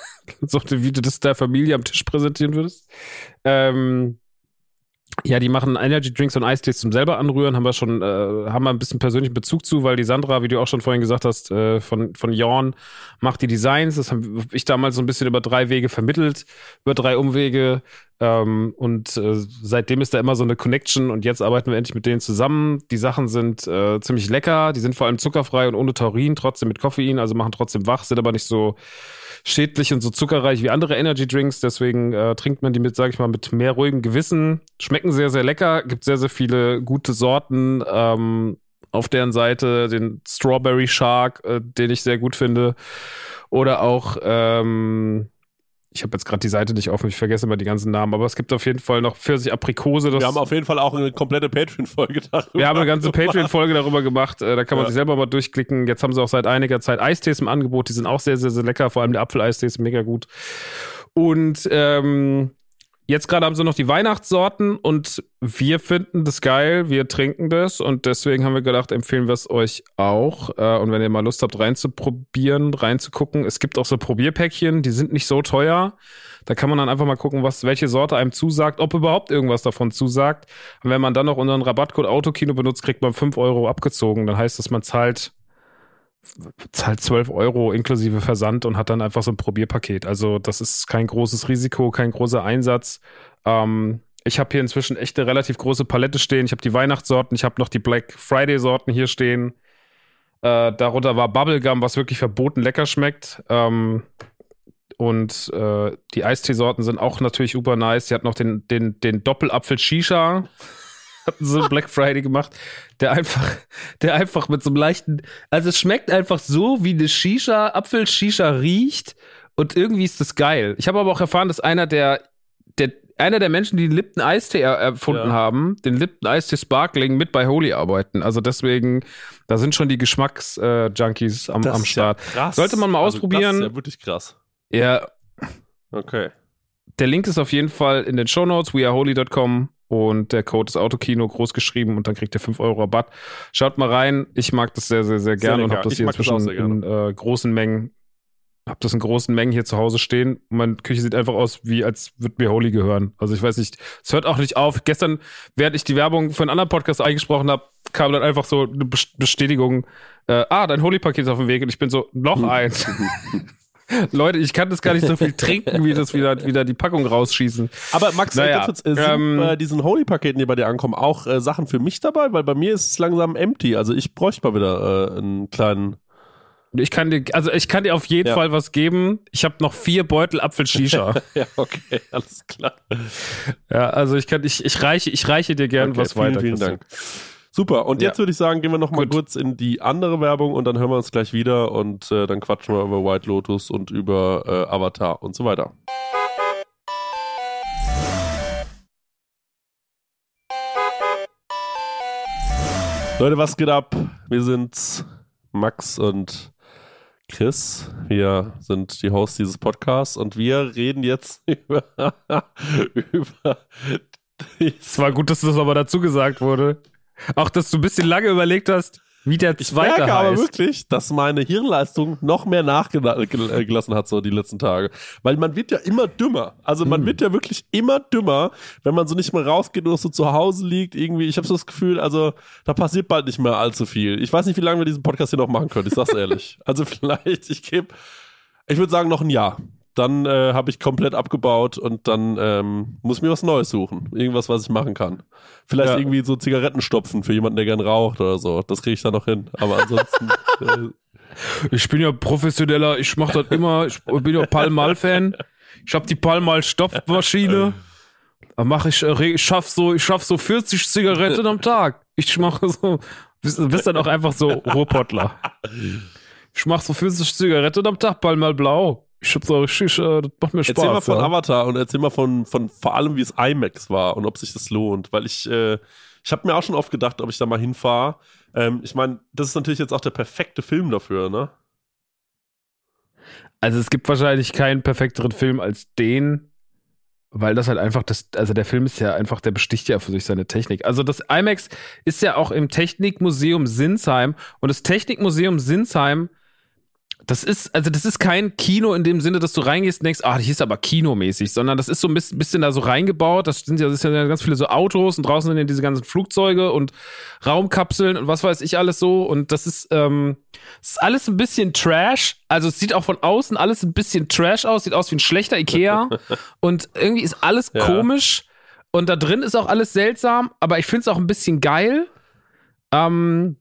so wie du das der Familie am Tisch präsentieren würdest. Ähm, ja, die machen Energy Drinks und Eistees zum selber anrühren, haben wir schon, äh, haben wir ein bisschen persönlichen Bezug zu, weil die Sandra, wie du auch schon vorhin gesagt hast, äh, von, von Jorn macht die Designs. Das habe ich damals so ein bisschen über drei Wege vermittelt, über drei Umwege. Ähm, und äh, seitdem ist da immer so eine Connection und jetzt arbeiten wir endlich mit denen zusammen. Die Sachen sind äh, ziemlich lecker, die sind vor allem zuckerfrei und ohne Taurin, trotzdem mit Koffein, also machen trotzdem wach, sind aber nicht so schädlich und so zuckerreich wie andere Energy Drinks. Deswegen äh, trinkt man die mit, sage ich mal, mit mehr ruhigem Gewissen. Schmecken sehr, sehr lecker. Gibt sehr, sehr viele gute Sorten. Ähm, auf deren Seite den Strawberry Shark, äh, den ich sehr gut finde. Oder auch ähm, ich habe jetzt gerade die Seite nicht offen, ich vergesse immer die ganzen Namen, aber es gibt auf jeden Fall noch Pfirsich Aprikose. wir haben auf jeden Fall auch eine komplette Patreon-Folge darüber. Wir haben eine ganze Patreon-Folge darüber gemacht, äh, da kann man ja. sich selber mal durchklicken. Jetzt haben sie auch seit einiger Zeit Eistees im Angebot, die sind auch sehr, sehr, sehr lecker, vor allem der Apfeleistee ist mega gut. Und ähm, Jetzt gerade haben sie noch die Weihnachtssorten und wir finden das geil, wir trinken das und deswegen haben wir gedacht, empfehlen wir es euch auch. Äh, und wenn ihr mal Lust habt, reinzuprobieren, reinzugucken, es gibt auch so Probierpäckchen, die sind nicht so teuer. Da kann man dann einfach mal gucken, was, welche Sorte einem zusagt, ob überhaupt irgendwas davon zusagt. Und wenn man dann noch unseren Rabattcode Autokino benutzt, kriegt man 5 Euro abgezogen. Dann heißt das, man zahlt zahlt 12 Euro inklusive Versand und hat dann einfach so ein Probierpaket. Also das ist kein großes Risiko, kein großer Einsatz. Ähm, ich habe hier inzwischen echt eine relativ große Palette stehen. Ich habe die Weihnachtssorten, ich habe noch die Black Friday Sorten hier stehen. Äh, darunter war Bubblegum, was wirklich verboten lecker schmeckt. Ähm, und äh, die Eisteesorten sind auch natürlich super nice. Sie hat noch den, den, den Doppelapfel Shisha hatten so Black Friday gemacht, der einfach, der einfach mit so einem leichten, also es schmeckt einfach so, wie eine Shisha, Apfel-Shisha riecht und irgendwie ist das geil. Ich habe aber auch erfahren, dass einer der, der, einer der Menschen, die den Lipton Eistee er erfunden ja. haben, den Lipton Eistee Sparkling mit bei Holy arbeiten. Also deswegen, da sind schon die Geschmacks-Junkies äh, am, am Start. Ja Sollte man mal also ausprobieren. Das ist ja wirklich krass. Ja. Okay. Der Link ist auf jeden Fall in den Show Notes, weareholy.com und der Code ist Autokino groß geschrieben und dann kriegt ihr 5 Euro Rabatt. Schaut mal rein. Ich mag das sehr, sehr, sehr gerne und habe das hier inzwischen in äh, großen Mengen, habe das in großen Mengen hier zu Hause stehen. Meine Küche sieht einfach aus, wie als würde mir Holy gehören. Also ich weiß nicht, es hört auch nicht auf. Gestern, während ich die Werbung für einen anderen Podcast eingesprochen habe, kam dann einfach so eine Bestätigung, äh, ah, dein Holy-Paket ist auf dem Weg und ich bin so, noch eins. Leute, ich kann das gar nicht so viel trinken, wie das wieder, wieder die Packung rausschießen. Aber Max, naja, kurz, äh, sind ähm, bei diesen Holy-Paketen, die bei dir ankommen, auch äh, Sachen für mich dabei? Weil bei mir ist es langsam empty. Also ich bräuchte mal wieder äh, einen kleinen. Ich kann dir, also ich kann dir auf jeden ja. Fall was geben. Ich habe noch vier Beutel Apfel-Shisha. ja, okay, alles klar. Ja, also ich kann, ich, ich reiche, ich reiche dir gern okay, was vielen, weiter. Vielen Dank. Super, und jetzt ja. würde ich sagen, gehen wir noch mal kurz in die andere Werbung und dann hören wir uns gleich wieder und äh, dann quatschen wir über White Lotus und über äh, Avatar und so weiter. Leute, was geht ab? Wir sind Max und Chris. Wir sind die Hosts dieses Podcasts und wir reden jetzt über, über Es war gut, dass das aber dazu gesagt wurde. Auch, dass du ein bisschen lange überlegt hast, wie der Ich zweite merke heißt. aber wirklich, dass meine Hirnleistung noch mehr nachgelassen hat so die letzten Tage. Weil man wird ja immer dümmer. Also man wird ja wirklich immer dümmer, wenn man so nicht mehr rausgeht oder so zu Hause liegt. Irgendwie, ich habe so das Gefühl, also da passiert bald nicht mehr allzu viel. Ich weiß nicht, wie lange wir diesen Podcast hier noch machen können. Ich sag's ehrlich. Also vielleicht, ich gebe, ich würde sagen noch ein Jahr. Dann äh, habe ich komplett abgebaut und dann ähm, muss ich mir was Neues suchen. Irgendwas, was ich machen kann. Vielleicht Ja. irgendwie so Zigaretten stopfen für jemanden, der gern raucht oder so. Das kriege ich dann noch hin. Aber ansonsten. äh, Ich bin ja professioneller, ich mach das immer, ich bin ja Palmal-Fan. Ich hab die Palmal-Stoffmaschine. Da mach ich, äh, ich schaff so, ich schaff so 40 Zigaretten am Tag. Ich mache so, bist, bist dann auch einfach so Ruhrpottler. Ich mach so 40 Zigaretten am Tag, Palmal Blau. Ich hab so richtig, äh, das macht mir Spaß. erzähl mal von ja. Avatar und erzähl mal von, von vor allem, wie es IMAX war und ob sich das lohnt. Weil ich, äh, ich habe mir auch schon oft gedacht, ob ich da mal hinfahre. Ähm, ich meine, das ist natürlich jetzt auch der perfekte Film dafür, ne? Also es gibt wahrscheinlich keinen perfekteren Film als den, weil das halt einfach das, also der Film ist ja einfach, der besticht ja für sich seine Technik. Also das IMAX ist ja auch im Technikmuseum Sinsheim und das Technikmuseum Sinsheim, das ist, also das ist kein Kino in dem Sinne, dass du reingehst und denkst, ah, hier ist aber kinomäßig, sondern das ist so ein bisschen, bisschen da so reingebaut. Das sind ja, das sind ja ganz viele so Autos und draußen sind ja diese ganzen Flugzeuge und Raumkapseln und was weiß ich alles so. Und das ist, ähm, es ist alles ein bisschen Trash. Also es sieht auch von außen alles ein bisschen Trash aus, sieht aus wie ein schlechter Ikea. und irgendwie ist alles Ja. komisch. Und da drin ist auch alles seltsam, aber ich finde es auch ein bisschen geil. Ähm,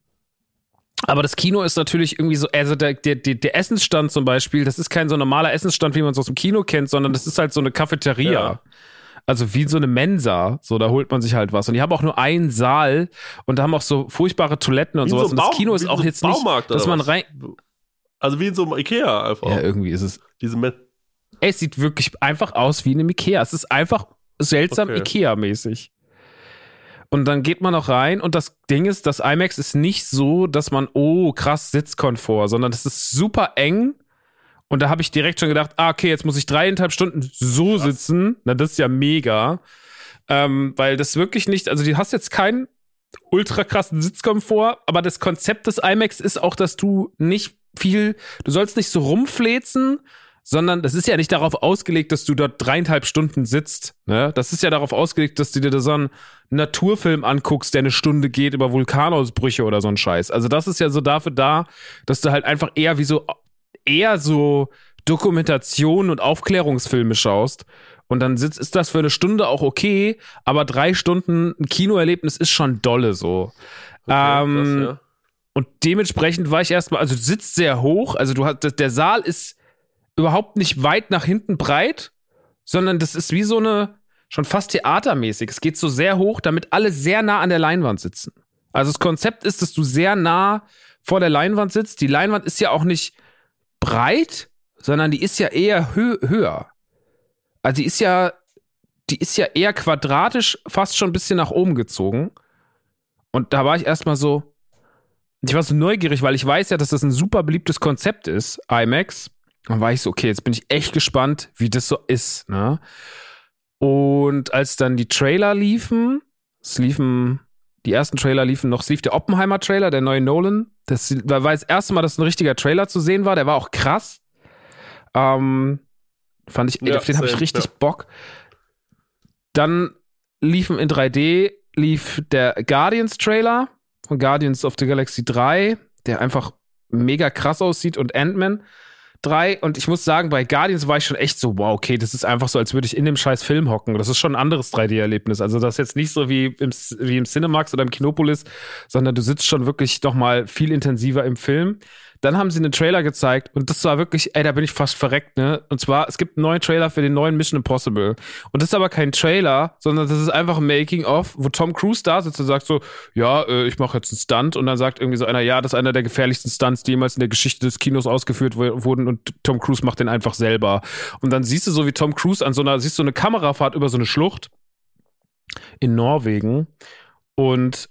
aber das Kino ist natürlich irgendwie so, also der, der, der, Essensstand zum Beispiel, das ist kein so normaler Essensstand, wie man es aus dem Kino kennt, sondern das ist halt so eine Cafeteria. Ja. Also wie so eine Mensa, so da holt man sich halt was. Und die haben auch nur einen Saal und da haben auch so furchtbare Toiletten und Wie sowas. so und das Kino ist auch so jetzt nicht, Baumarkt dass oder man rein. Also wie in so einem Ikea einfach. Ja, irgendwie ist es. Diese Me Ey, Es sieht wirklich einfach aus wie in einem Ikea. Es ist einfach seltsam Okay. Ikea-mäßig. Und dann geht man noch rein und das Ding ist, das IMAX ist nicht so, dass man, oh, krass Sitzkomfort, sondern das ist super eng. Und da habe ich direkt schon gedacht, ah, okay, jetzt muss ich dreieinhalb Stunden so sitzen. Na, das ist ja mega. Ähm, weil das wirklich nicht, also du hast jetzt keinen ultra krassen Sitzkomfort, aber das Konzept des IMAX ist auch, dass du nicht viel, du sollst nicht so rumflezen, sondern das ist ja nicht darauf ausgelegt, dass du dort dreieinhalb Stunden sitzt. Ne? Das ist ja darauf ausgelegt, dass du dir da so einen Naturfilm anguckst, der eine Stunde geht über Vulkanausbrüche oder so ein Scheiß. Also das ist ja so dafür da, dass du halt einfach eher wie so, eher so Dokumentation und Aufklärungsfilme schaust. Und dann sitzt, ist das für eine Stunde auch okay, aber drei Stunden ein Kinoerlebnis ist schon dolle so. Okay, ähm, krass, ja. Und dementsprechend war ich erstmal, also du sitzt sehr hoch, also du hast, der Saal ist überhaupt nicht weit nach hinten breit, sondern das ist wie so eine, schon fast theatermäßig. Es geht so sehr hoch, damit alle sehr nah an der Leinwand sitzen. Also das Konzept ist, dass du sehr nah vor der Leinwand sitzt. Die Leinwand ist ja auch nicht breit, sondern die ist ja eher hö höher. Also die ist ja, die ist ja eher quadratisch, fast schon ein bisschen nach oben gezogen. Und da war ich erstmal so, ich war so neugierig, weil ich weiß ja, dass das ein super beliebtes Konzept ist, IMAX. Dann war ich so, okay, jetzt bin ich echt gespannt, wie das so ist. Ne? Und als dann die Trailer liefen, es liefen, die ersten Trailer liefen noch, es lief der Oppenheimer-Trailer, der neue Nolan. Das war das erste Mal, dass ein richtiger Trailer zu sehen war. Der war auch krass. Ähm, fand ich, Ja, auf den habe ich richtig ja. Bock. Dann liefen in 3D, lief der Guardians-Trailer von Guardians of the Galaxy 3, der einfach mega krass aussieht und Ant-Man 3. Und ich muss sagen, bei Guardians war ich schon echt so, wow, okay, das ist einfach so, als würde ich in dem scheiß Film hocken. Das ist schon ein anderes 3D-Erlebnis. Also das ist jetzt nicht so wie im, wie im Cinemax oder im Kinopolis, sondern du sitzt schon wirklich noch mal viel intensiver im Film. Dann haben sie einen Trailer gezeigt und das war wirklich, ey, da bin ich fast verreckt, ne? Und zwar, es gibt einen neuen Trailer für den neuen Mission Impossible. Und das ist aber kein Trailer, sondern das ist einfach ein Making-of, wo Tom Cruise da sitzt und sagt so, ja, äh, ich mache jetzt einen Stunt. Und dann sagt irgendwie so einer, ja, das ist einer der gefährlichsten Stunts, die jemals in der Geschichte des Kinos ausgeführt wurden und Tom Cruise macht den einfach selber. Und dann siehst du so, wie Tom Cruise an so einer, siehst du so eine Kamerafahrt über so eine Schlucht in Norwegen und,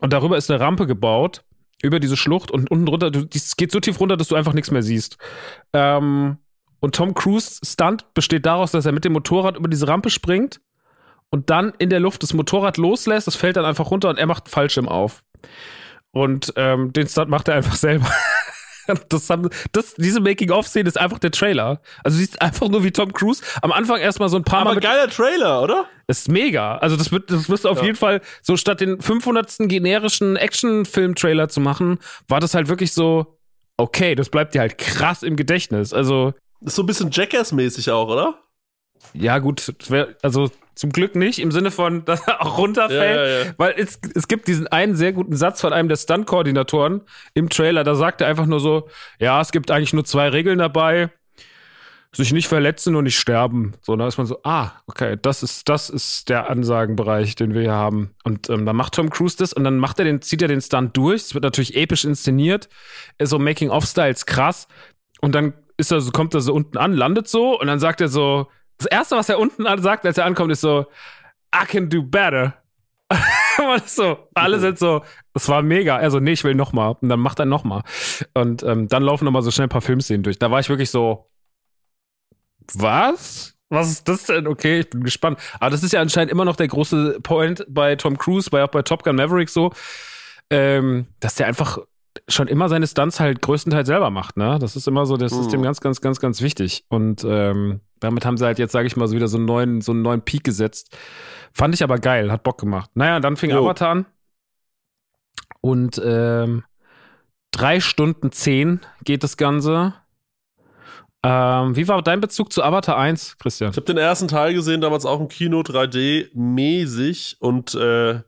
und darüber ist eine Rampe gebaut über diese Schlucht und unten drunter, du, es geht so tief runter, dass du einfach nichts mehr siehst. Ähm, und Tom Cruise Stunt besteht daraus, dass er mit dem Motorrad über diese Rampe springt und dann in der Luft das Motorrad loslässt, das fällt dann einfach runter und er macht einen Fallschirm auf. Und ähm, den Stunt macht er einfach selber. Das haben, das, diese Making-of-Szene ist einfach der Trailer. Also du siehst einfach nur wie Tom Cruise am Anfang erstmal so ein paar Aber Mal. geiler Trailer, oder? Das ist mega. Also das wird, das wirst du auf Ja. jeden Fall so statt den 500. generischen Actionfilm-Trailer zu machen, war das halt wirklich so, okay, das bleibt dir halt krass im Gedächtnis. Also Ist so ein bisschen Jackass-mäßig auch, oder? ja gut, das also zum Glück nicht im Sinne von, dass er auch runterfällt, Ja, ja, ja. weil es, es gibt diesen einen sehr guten Satz von einem der Stunt-Koordinatoren im Trailer, da sagt er einfach nur so, ja, es gibt eigentlich nur zwei Regeln dabei, sich nicht verletzen und nicht sterben. So, da ist man so, ah, okay, das ist, das ist der Ansagenbereich, den wir hier haben. Und ähm, dann macht Tom Cruise das und dann macht er den, zieht er den Stunt durch. Es wird natürlich episch inszeniert, so Making-of-Styles krass. Und dann ist er so, kommt er so unten an, landet so und dann sagt er so, das erste, was er unten sagt, als er ankommt, ist so, I can do better. so, alle sind so, es war mega. Also, nee, ich will noch mal. Und dann macht er noch mal. Und ähm, dann laufen noch mal so schnell ein paar Filmszenen durch. Da war ich wirklich so, was? Was ist das denn? Okay, ich bin gespannt. Aber das ist ja anscheinend immer noch der große Point bei Tom Cruise, bei auch bei Top Gun Maverick so, ähm, dass der einfach schon immer seine Stunts halt größtenteils selber macht, ne? Das ist immer so, das ist Mhm. dem ganz, ganz, ganz, ganz wichtig. Und ähm, damit haben sie halt jetzt, sage ich mal, so wieder so einen neuen, so einen neuen Peak gesetzt. Fand ich aber geil, hat Bock gemacht. Naja, dann fing Jo. Avatar an. Und ähm, drei Stunden zehn geht das Ganze. Ähm, wie war dein Bezug zu Avatar 1, Christian? Ich habe den ersten Teil gesehen, damals auch im Kino 3D-mäßig und äh,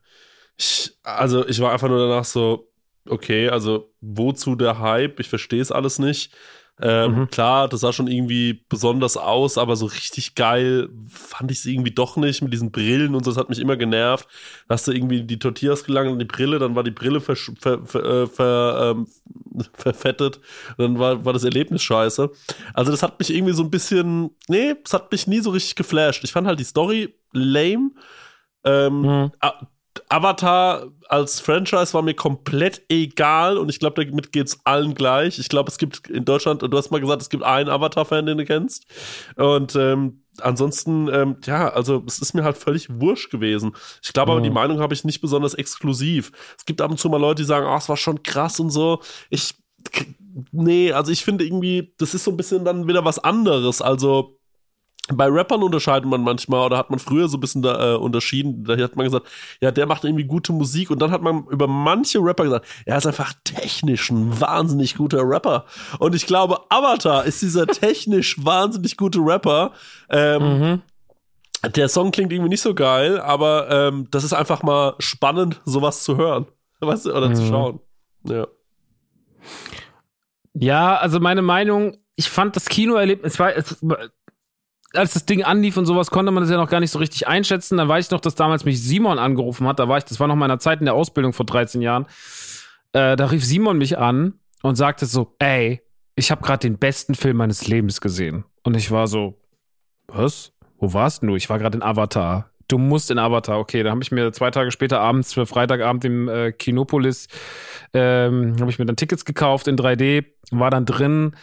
ich, also ich war einfach nur danach so, okay, also wozu der Hype? Ich verstehe es alles nicht. Ähm, Mhm. Klar, das sah schon irgendwie besonders aus, aber so richtig geil fand ich es irgendwie doch nicht mit diesen Brillen und so. Das hat mich immer genervt. Da hast du irgendwie die Tortillas gelangt und die Brille, dann war die Brille versch- ver, ver, äh, ver, ähm, verfettet. Dann war, war das Erlebnis scheiße. Also das hat mich irgendwie so ein bisschen, nee, das hat mich nie so richtig geflasht. Ich fand halt die Story lame. Ähm, Mhm. Avatar als Franchise war mir komplett egal und ich glaube, damit geht's allen gleich. Ich glaube, es gibt in Deutschland, du hast mal gesagt, es gibt einen Avatar-Fan, den du kennst. Und ähm, ansonsten, ähm, ja, also es ist mir halt völlig wurscht gewesen. Ich glaube aber, Mhm. die Meinung habe ich nicht besonders exklusiv. Es gibt ab und zu mal Leute, die sagen, ach, es war schon krass und so. Ich, nee, also ich finde irgendwie, das ist so ein bisschen dann wieder was anderes. Also bei Rappern unterscheidet man manchmal oder hat man früher so ein bisschen da, äh, unterschieden. Da hat man gesagt, ja, der macht irgendwie gute Musik und dann hat man über manche Rapper gesagt, er ist einfach technisch ein wahnsinnig guter Rapper. Und ich glaube, Avatar ist dieser technisch wahnsinnig gute Rapper. Ähm, Mhm. Der Song klingt irgendwie nicht so geil, aber ähm, das ist einfach mal spannend, sowas zu hören. Weißt du, oder zu Mhm. schauen. Ja. Ja, also meine Meinung, ich fand das Kinoerlebnis, es war, als das Ding anlief und sowas, konnte man das ja noch gar nicht so richtig einschätzen. Da weiß ich noch, dass damals mich Simon angerufen hat. Da war ich, das war noch meiner Zeit in der Ausbildung vor 13 Jahren. Äh, da rief Simon mich an und sagte so, ey, ich habe gerade den besten Film meines Lebens gesehen. Und ich war so, was? Wo warst du? Ich war gerade in Avatar. Du musst in Avatar. Okay, da habe ich mir zwei Tage später abends für Freitagabend im äh, Kinopolis ähm, habe ich mir dann Tickets gekauft in 3D, war dann drin.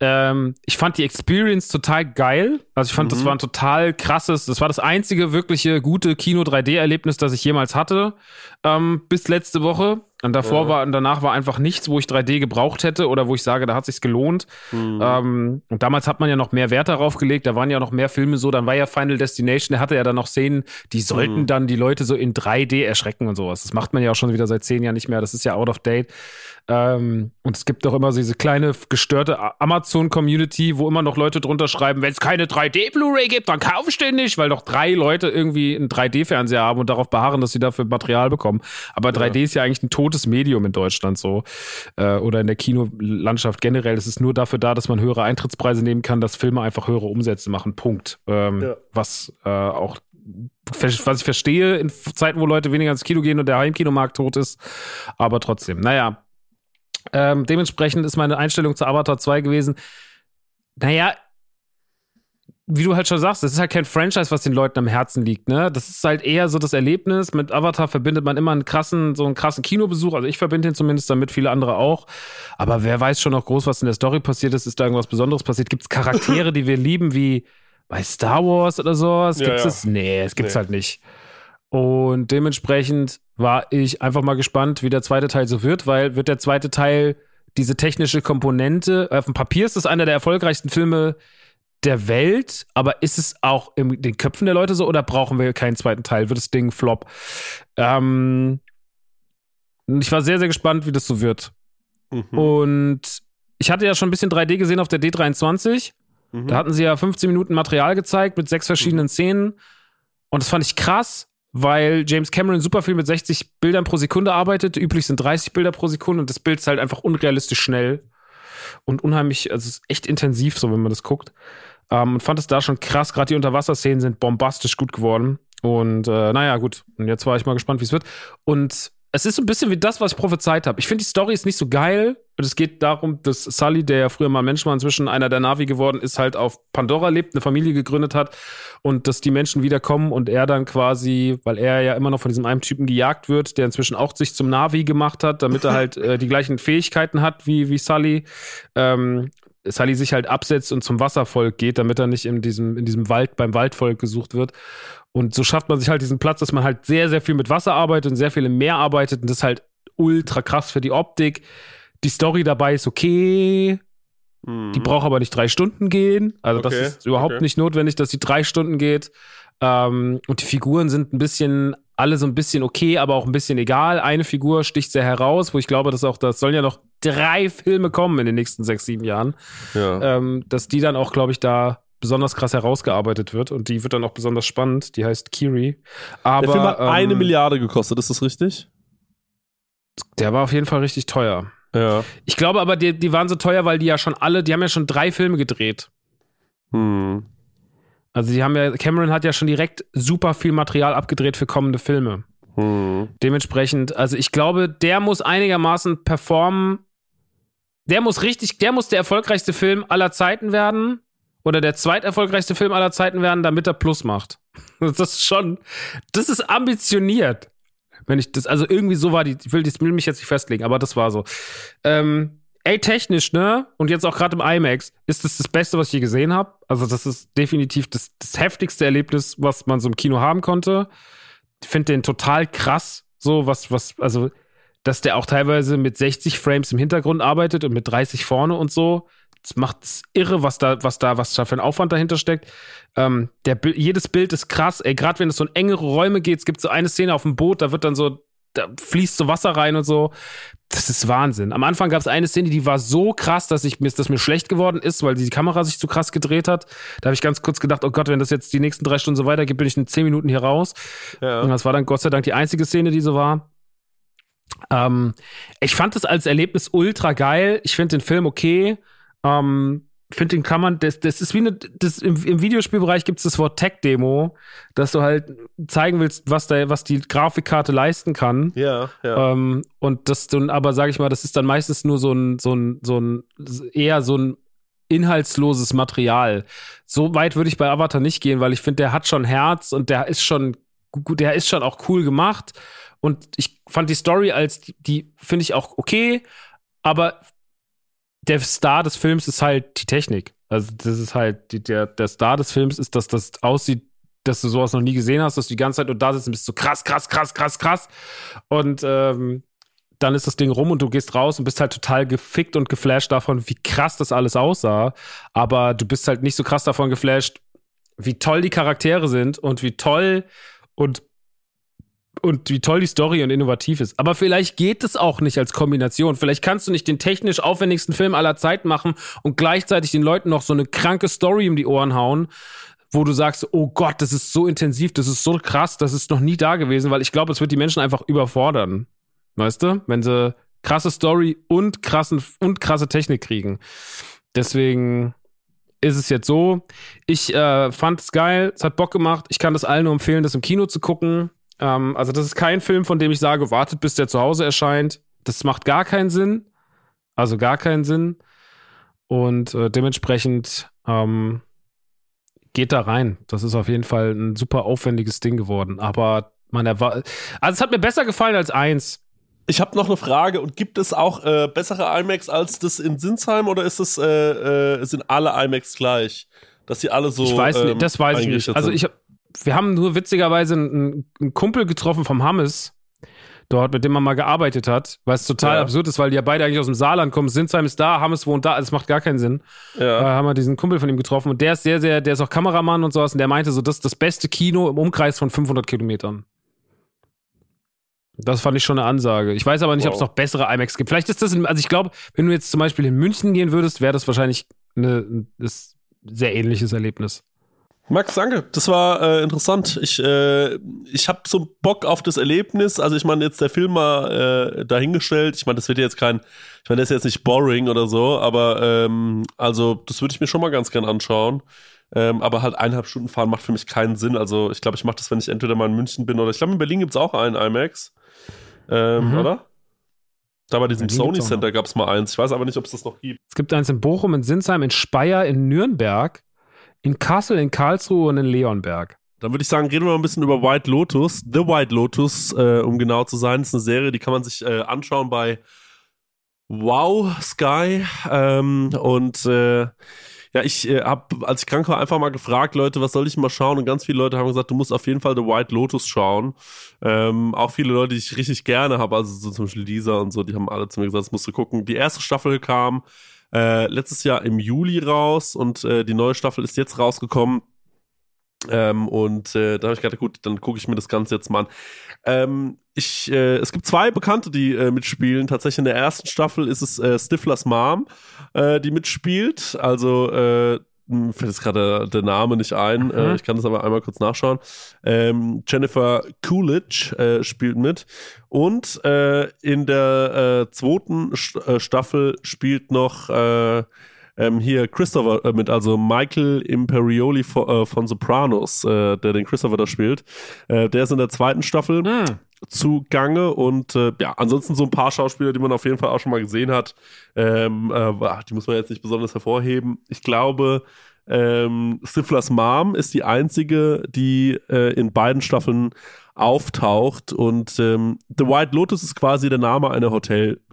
Ähm, ich fand die Experience total geil. Also ich fand, das Mhm. war ein total krasses, das war das einzige wirkliche gute Kino 3D-Erlebnis, das ich jemals hatte, ähm, bis letzte Woche. Und davor Ja. war und danach war einfach nichts, wo ich 3D gebraucht hätte oder wo ich sage, da hat sich's gelohnt. Mhm. Ähm, und damals hat man ja noch mehr Wert darauf gelegt, da waren ja noch mehr Filme so, dann war ja Final Destination, der hatte ja dann noch Szenen, die sollten Mhm. dann die Leute so in 3D erschrecken und sowas. Das macht man ja auch schon wieder seit zehn Jahren nicht mehr, das ist ja out of date. Ähm, und es gibt doch immer so diese kleine gestörte Amazon-Community, wo immer noch Leute drunter schreiben, wenn es keine 3D-Blu-ray gibt, dann kauf ich den nicht, weil doch drei Leute irgendwie einen 3D-Fernseher haben und darauf beharren, dass sie dafür Material bekommen. Aber 3D ist ja eigentlich ein totes Medium in Deutschland so. Äh, oder in der Kinolandschaft generell. Es ist nur dafür da, dass man höhere Eintrittspreise nehmen kann, dass Filme einfach höhere Umsätze machen. Punkt. Ähm, Ja. Was äh, auch was ich verstehe in Zeiten, wo Leute weniger ins Kino gehen und der Heimkinomarkt tot ist. Aber trotzdem, naja. Ähm, dementsprechend ist meine Einstellung zu Avatar 2 gewesen. Naja, wie du halt schon sagst, das ist halt kein Franchise, was den Leuten am Herzen liegt, ne? Das ist halt eher so das Erlebnis. Mit Avatar verbindet man immer einen krassen, so einen krassen Kinobesuch. Also ich verbinde ihn zumindest damit, viele andere auch. Aber wer weiß schon noch groß, was in der Story passiert ist, ist da irgendwas Besonderes passiert? Gibt es Charaktere, die wir lieben, wie bei Star Wars oder sowas Ja, gibt's ja. es? Nee, es gibt's Nee. halt nicht. Und dementsprechend war ich einfach mal gespannt, wie der zweite Teil so wird, weil wird der zweite Teil diese technische Komponente, auf dem Papier ist es einer der erfolgreichsten Filme der Welt, aber ist es auch in den Köpfen der Leute so oder brauchen wir keinen zweiten Teil? Wird das Ding Flop? Ähm, ich war sehr, sehr gespannt, wie das so wird. Mhm. Und ich hatte ja schon ein bisschen 3D gesehen auf der D23. Mhm. Da hatten sie ja 15 Minuten Material gezeigt mit sechs verschiedenen Szenen. Und das fand ich krass, weil James Cameron super viel mit 60 Bildern pro Sekunde arbeitet. Üblich sind 30 Bilder pro Sekunde und das Bild ist halt einfach unrealistisch schnell und unheimlich, also es ist echt intensiv, so wenn man das guckt. Ähm, und fand es da schon krass. Gerade die Unterwasserszenen sind bombastisch gut geworden. Und äh, naja, gut. Und jetzt war ich mal gespannt, wie es wird. Und es ist so ein bisschen wie das, was ich prophezeit habe. Ich finde, die Story ist nicht so geil. Und es geht darum, dass Sully, der ja früher mal Mensch war, inzwischen einer der Navi geworden ist, halt auf Pandora lebt, eine Familie gegründet hat und dass die Menschen wiederkommen und er dann quasi, weil er ja immer noch von diesem einen Typen gejagt wird, der inzwischen auch sich zum Navi gemacht hat, damit er halt äh, die gleichen Fähigkeiten hat wie, wie Sully, ähm, Sully sich halt absetzt und zum Wasservolk geht, damit er nicht in diesem, in diesem Wald beim Waldvolk gesucht wird. Und so schafft man sich halt diesen Platz, dass man halt sehr, sehr viel mit Wasser arbeitet und sehr viel im Meer arbeitet. Und das ist halt ultra krass für die Optik. Die Story dabei ist okay. Mhm. Die braucht aber nicht drei Stunden gehen. Also Okay, das ist überhaupt okay. nicht notwendig, dass die drei Stunden geht. Ähm, und die Figuren sind ein bisschen, alle so ein bisschen okay, aber auch ein bisschen egal. Eine Figur sticht sehr heraus, wo ich glaube, dass auch, das sollen ja noch drei Filme kommen in den nächsten sechs, sieben Jahren. ja. Ähm, dass die dann auch, glaube ich, da besonders krass herausgearbeitet wird und die wird dann auch besonders spannend. Die heißt Kiri. Aber der Film hat eine ähm, Milliarde gekostet, ist das richtig? Der war auf jeden Fall richtig teuer. Ja. Ich glaube aber, die, die waren so teuer, weil die ja schon alle, die haben ja schon drei Filme gedreht. Hm. Also die haben ja, Cameron hat ja schon direkt super viel Material abgedreht für kommende Filme. Hm. Dementsprechend, also ich glaube, der muss einigermaßen performen. Der muss richtig, der muss der erfolgreichste Film aller Zeiten werden. Oder der zweiterfolgreichste Film aller Zeiten werden, damit er Plus macht. Das ist schon, das ist ambitioniert. Wenn ich das, also irgendwie so war die, ich will, das mich jetzt nicht festlegen, aber das war so. Ähm, ey, technisch, ne? Und jetzt auch gerade im IMAX ist das das Beste, was ich je gesehen habe. Also, das ist definitiv das, das heftigste Erlebnis, was man so im Kino haben konnte. Ich finde den total krass, so was, was, also, dass der auch teilweise mit 60 Frames im Hintergrund arbeitet und mit 30 vorne und so. Das macht es irre, was da, was da, was da für ein Aufwand dahinter steckt. Ähm, der, jedes Bild ist krass, ey, gerade wenn es so in engere Räume geht. Es gibt so eine Szene auf dem Boot, da wird dann so, da fließt so Wasser rein und so. Das ist Wahnsinn. Am Anfang gab es eine Szene, die war so krass, dass ich mir, dass mir schlecht geworden ist, weil die Kamera sich zu krass gedreht hat. Da habe ich ganz kurz gedacht, oh Gott, wenn das jetzt die nächsten drei Stunden so weitergeht, bin ich in zehn Minuten hier raus. Und Ja. das war dann Gott sei Dank die einzige Szene, die so war. Ähm, ich fand es als Erlebnis ultra geil. Ich finde den Film okay. Ähm, finde den kann man, das, das ist wie eine, das, im, im Videospielbereich gibt es das Wort Tech-Demo, dass du halt zeigen willst, was, da, was die Grafikkarte leisten kann. Ja, ja. Ähm, und das dann, aber sage ich mal, das ist dann meistens nur so ein, so ein, so ein, eher so ein inhaltsloses Material. So weit würde ich bei Avatar nicht gehen, weil ich finde, der hat schon Herz und der ist schon gut, der ist schon auch cool gemacht. Und ich fand die Story als die, die finde ich auch okay, aber der Star des Films ist halt die Technik. Also das ist halt die, der, der Star des Films ist, dass das aussieht, dass du sowas noch nie gesehen hast, dass du die ganze Zeit und da sitzt und bist so krass, krass, krass, krass, krass. Und ähm, dann ist das Ding rum und du gehst raus und bist halt total gefickt und geflasht davon, wie krass das alles aussah. Aber du bist halt nicht so krass davon geflasht, wie toll die Charaktere sind und wie toll und und wie toll die Story und innovativ ist. Aber vielleicht geht es auch nicht als Kombination. Vielleicht kannst du nicht den technisch aufwendigsten Film aller Zeit machen und gleichzeitig den Leuten noch so eine kranke Story um die Ohren hauen, wo du sagst, oh Gott, das ist so intensiv, das ist so krass, das ist noch nie da gewesen, weil ich glaube, es wird die Menschen einfach überfordern. Weißt du? Wenn sie krasse Story und krassen und krasse Technik kriegen. Deswegen ist es jetzt so. Ich äh, fand es geil, es hat Bock gemacht. Ich kann das allen nur empfehlen, das im Kino zu gucken. Ähm, also, das ist kein Film, von dem ich sage, wartet, bis der zu Hause erscheint. Das macht gar keinen Sinn. Also gar keinen Sinn. Und äh, dementsprechend ähm, geht da rein. Das ist auf jeden Fall ein super aufwendiges Ding geworden. Aber man erwartet. Also, es hat mir besser gefallen als eins. Ich habe noch eine Frage. Und gibt es auch äh, bessere IMAX als das in Sinsheim oder ist es, äh, äh, sind alle IMAX gleich? Dass die alle so. Ich weiß ähm, nicht, das weiß ich nicht. Also ich hab, wir haben nur witzigerweise einen, einen Kumpel getroffen vom Hammes dort, mit dem man mal gearbeitet hat, was total Ja. absurd ist, weil die ja beide eigentlich aus dem Saarland kommen. Sinsheim ist da, Hammes wohnt da, es macht gar keinen Sinn. Da ja. haben wir diesen Kumpel von ihm getroffen und der ist sehr, sehr, der ist auch Kameramann und sowas und der meinte so, das ist das beste Kino im Umkreis von 500 Kilometern. Das fand ich schon eine Ansage. Ich weiß aber nicht, ob es Wow. noch bessere IMAX gibt. Vielleicht ist das, in, also ich glaube, wenn du jetzt zum Beispiel in München gehen würdest, wäre das wahrscheinlich eine, ein sehr ähnliches Erlebnis. Max, danke. Das war äh, interessant. Ich, äh, ich habe so Bock auf das Erlebnis. Also ich meine, jetzt der Film mal äh, dahingestellt. Ich meine, das wird jetzt kein, ich meine, das ist jetzt nicht boring oder so, aber ähm, also das würde ich mir schon mal ganz gern anschauen. Ähm, aber halt eineinhalb Stunden fahren macht für mich keinen Sinn. Also ich glaube, ich mache das, wenn ich entweder mal in München bin oder ich glaube, in Berlin gibt's auch einen IMAX. Ähm, Mhm. Oder? Da bei diesem Sony Center gab's mal eins. Ich weiß aber nicht, ob es das noch gibt. Es gibt eins in Bochum, in Sinsheim, in Speyer, in Nürnberg, in Kassel, in Karlsruhe und in Leonberg. Dann würde ich sagen, reden wir mal ein bisschen über White Lotus. The White Lotus, äh, um genau zu sein, ist eine Serie, die kann man sich äh, anschauen bei Wow Sky. Ähm, und äh, ja, ich äh, habe, als ich krank war, einfach mal gefragt, Leute, was soll ich mal schauen? Und ganz viele Leute haben gesagt, du musst auf jeden Fall The White Lotus schauen. Ähm, auch viele Leute, die ich richtig gerne habe, also so zum Beispiel Lisa und so, die haben alle zu mir gesagt, das musst du gucken. Die erste Staffel kam äh, letztes Jahr im Juli raus und äh, die neue Staffel ist jetzt rausgekommen. Ähm, und äh, da habe ich gedacht, gut, dann gucke ich mir das Ganze jetzt mal an. Ähm, ich, äh, es gibt zwei Bekannte, die äh, mitspielen. Tatsächlich in der ersten Staffel ist es äh, Stiflers Mom, äh, die mitspielt. Also äh, hm, fällt jetzt gerade der, Name nicht ein. Mhm. Ich kann das aber einmal kurz nachschauen. Ähm, Jennifer Coolidge äh, spielt mit. Und äh, in der äh, zweiten St äh, Staffel spielt noch äh, ähm, hier Christopher äh, mit, also Michael Imperioli von, äh, von Sopranos, äh, der den Christopher da spielt. Äh, der ist in der zweiten Staffel Hm. zugange und äh, ja, ansonsten so ein paar Schauspieler, die man auf jeden Fall auch schon mal gesehen hat. Ähm, äh, die muss man jetzt nicht besonders hervorheben. Ich glaube, ähm, Stiflers Mom ist die einzige, die äh, in beiden Staffeln auftaucht und ähm, The White Lotus ist quasi der Name einer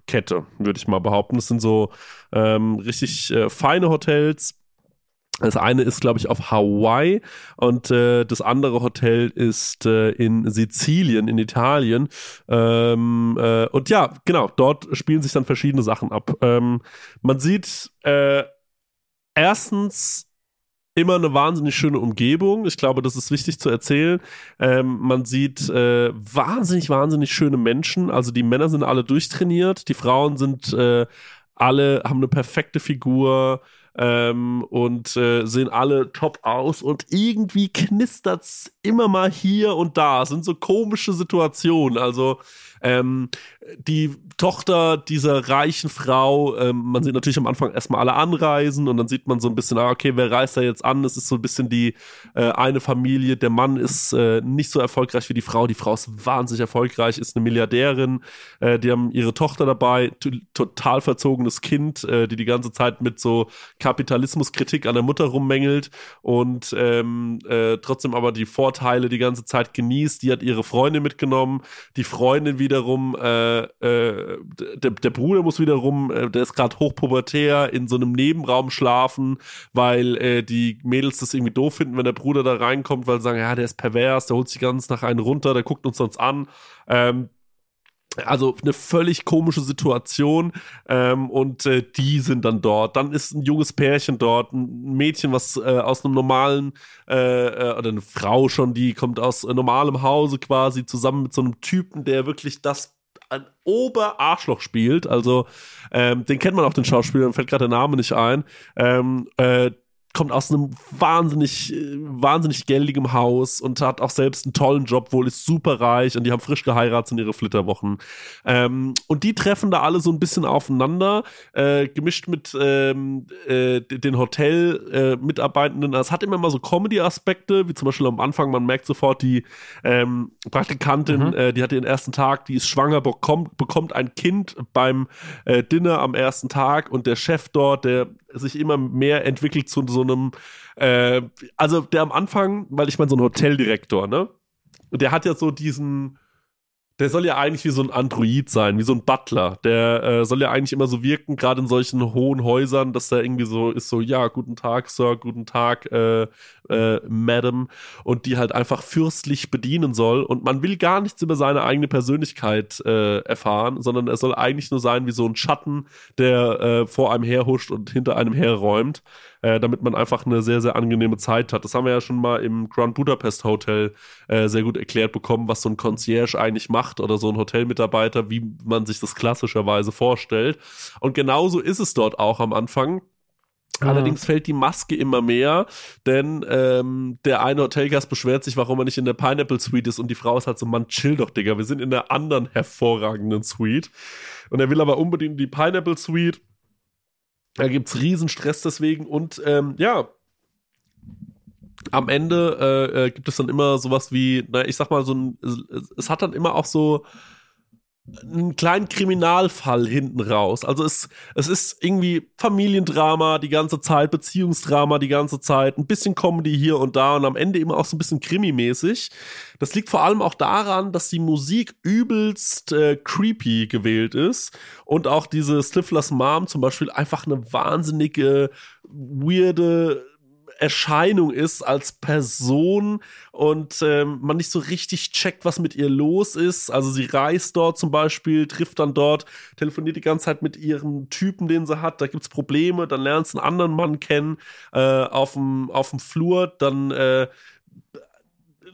Hotelkette, würde ich mal behaupten. Das sind so ähm, richtig äh, feine Hotels. Das eine ist, glaube ich, auf Hawaii und äh, das andere Hotel ist äh, in Sizilien, in Italien. Ähm, äh, und ja, genau, dort spielen sich dann verschiedene Sachen ab. Ähm, man sieht äh, erstens immer eine wahnsinnig schöne Umgebung. Ich glaube, das ist wichtig zu erzählen. Ähm, man sieht äh, wahnsinnig, wahnsinnig schöne Menschen. Also die Männer sind alle durchtrainiert, die Frauen sind äh, alle, haben eine perfekte Figur ähm, und äh, sehen alle top aus und irgendwie knistert's immer mal hier und da. Es sind so komische Situationen. Also ähm, die Tochter dieser reichen Frau, ähm, man sieht natürlich am Anfang erstmal alle anreisen und dann sieht man so ein bisschen, ah, okay, wer reist da jetzt an? Es ist so ein bisschen die äh, eine Familie. Der Mann ist äh, nicht so erfolgreich wie die Frau. Die Frau ist wahnsinnig erfolgreich, ist eine Milliardärin. Äh, die haben ihre Tochter dabei, total verzogenes Kind, äh, die die ganze Zeit mit so Kapitalismuskritik an der Mutter rummängelt und ähm, äh, trotzdem aber die Vorteile die ganze Zeit genießt. Die hat ihre Freundin mitgenommen. Die Freundin wiederum, äh, äh, der, der Bruder muss wiederum, äh, der ist gerade hochpubertär, in so einem Nebenraum schlafen, weil äh, die Mädels das irgendwie doof finden, wenn der Bruder da reinkommt, weil sie sagen, ja, der ist pervers, der holt sich ganz nach einen runter, der guckt uns sonst an. Ähm, also eine völlig komische Situation ähm, und äh, die sind dann dort. Dann ist ein junges Pärchen dort, ein Mädchen, was äh, aus einem normalen äh, äh, oder eine Frau schon, die kommt aus äh, normalem Hause quasi zusammen mit so einem Typen, der wirklich das ein Oberarschloch spielt. Also ähm, den kennt man auch den Schauspieler, fällt gerade der Name nicht ein. Ähm, äh, kommt aus einem wahnsinnig, äh, wahnsinnig geldigem Haus und hat auch selbst einen tollen Job, wohl ist super reich und die haben frisch geheiratet in ihre Flitterwochen. Ähm, und die treffen da alle so ein bisschen aufeinander, äh, gemischt mit ähm, äh, den Hotel-Mitarbeitenden. es hat immer mal so Comedy-Aspekte, wie zum Beispiel am Anfang, man merkt sofort, die ähm, Praktikantin, Mhm. äh, die hat ihren ersten Tag, die ist schwanger, bekommt, bekommt ein Kind beim äh, Dinner am ersten Tag und der Chef dort, der sich immer mehr entwickelt zu so einem, äh, also der am Anfang, weil ich meine, so ein Hoteldirektor, ne? Und der hat ja so diesen, der soll ja eigentlich wie so ein Android sein, wie so ein Butler. Der äh, soll ja eigentlich immer so wirken, gerade in solchen hohen Häusern, dass der irgendwie so ist, so, ja, guten Tag, Sir, guten Tag, äh, äh, Madam. Und die halt einfach fürstlich bedienen soll. Und man will gar nichts über seine eigene Persönlichkeit äh, erfahren, sondern er soll eigentlich nur sein wie so ein Schatten, der äh, vor einem herhuscht und hinter einem herräumt äh, damit man einfach eine sehr, sehr angenehme Zeit hat. Das haben wir ja schon mal im Grand Budapest Hotel äh, sehr gut erklärt bekommen, was so ein Concierge eigentlich macht oder so ein Hotelmitarbeiter, wie man sich das klassischerweise vorstellt. Und genauso ist es dort auch am Anfang. Mhm. Allerdings fällt die Maske immer mehr, denn ähm, der eine Hotelgast beschwert sich, warum er nicht in der Pineapple Suite ist und die Frau ist halt so, man chill doch, Digga, wir sind in der anderen hervorragenden Suite. Und er will aber unbedingt die Pineapple Suite da gibt's Riesenstress deswegen und ähm, ja, am Ende äh, äh, gibt es dann immer sowas wie, na, ich sag mal, so ein, es, es hat dann immer auch so einen kleinen Kriminalfall hinten raus. Also es, es ist irgendwie Familiendrama die ganze Zeit, Beziehungsdrama die ganze Zeit, ein bisschen Comedy hier und da und am Ende immer auch so ein bisschen Krimi-mäßig. Das liegt vor allem auch daran, dass die Musik übelst äh, creepy gewählt ist und auch diese Stiflers Mom zum Beispiel einfach eine wahnsinnige, weirde Erscheinung ist als Person und ähm, man nicht so richtig checkt, was mit ihr los ist. Also sie reist dort zum Beispiel, trifft dann dort, telefoniert die ganze Zeit mit ihrem Typen, den sie hat. Da gibt's Probleme, dann lernt sie einen anderen Mann kennen äh, auf dem auf dem Flur, dann äh,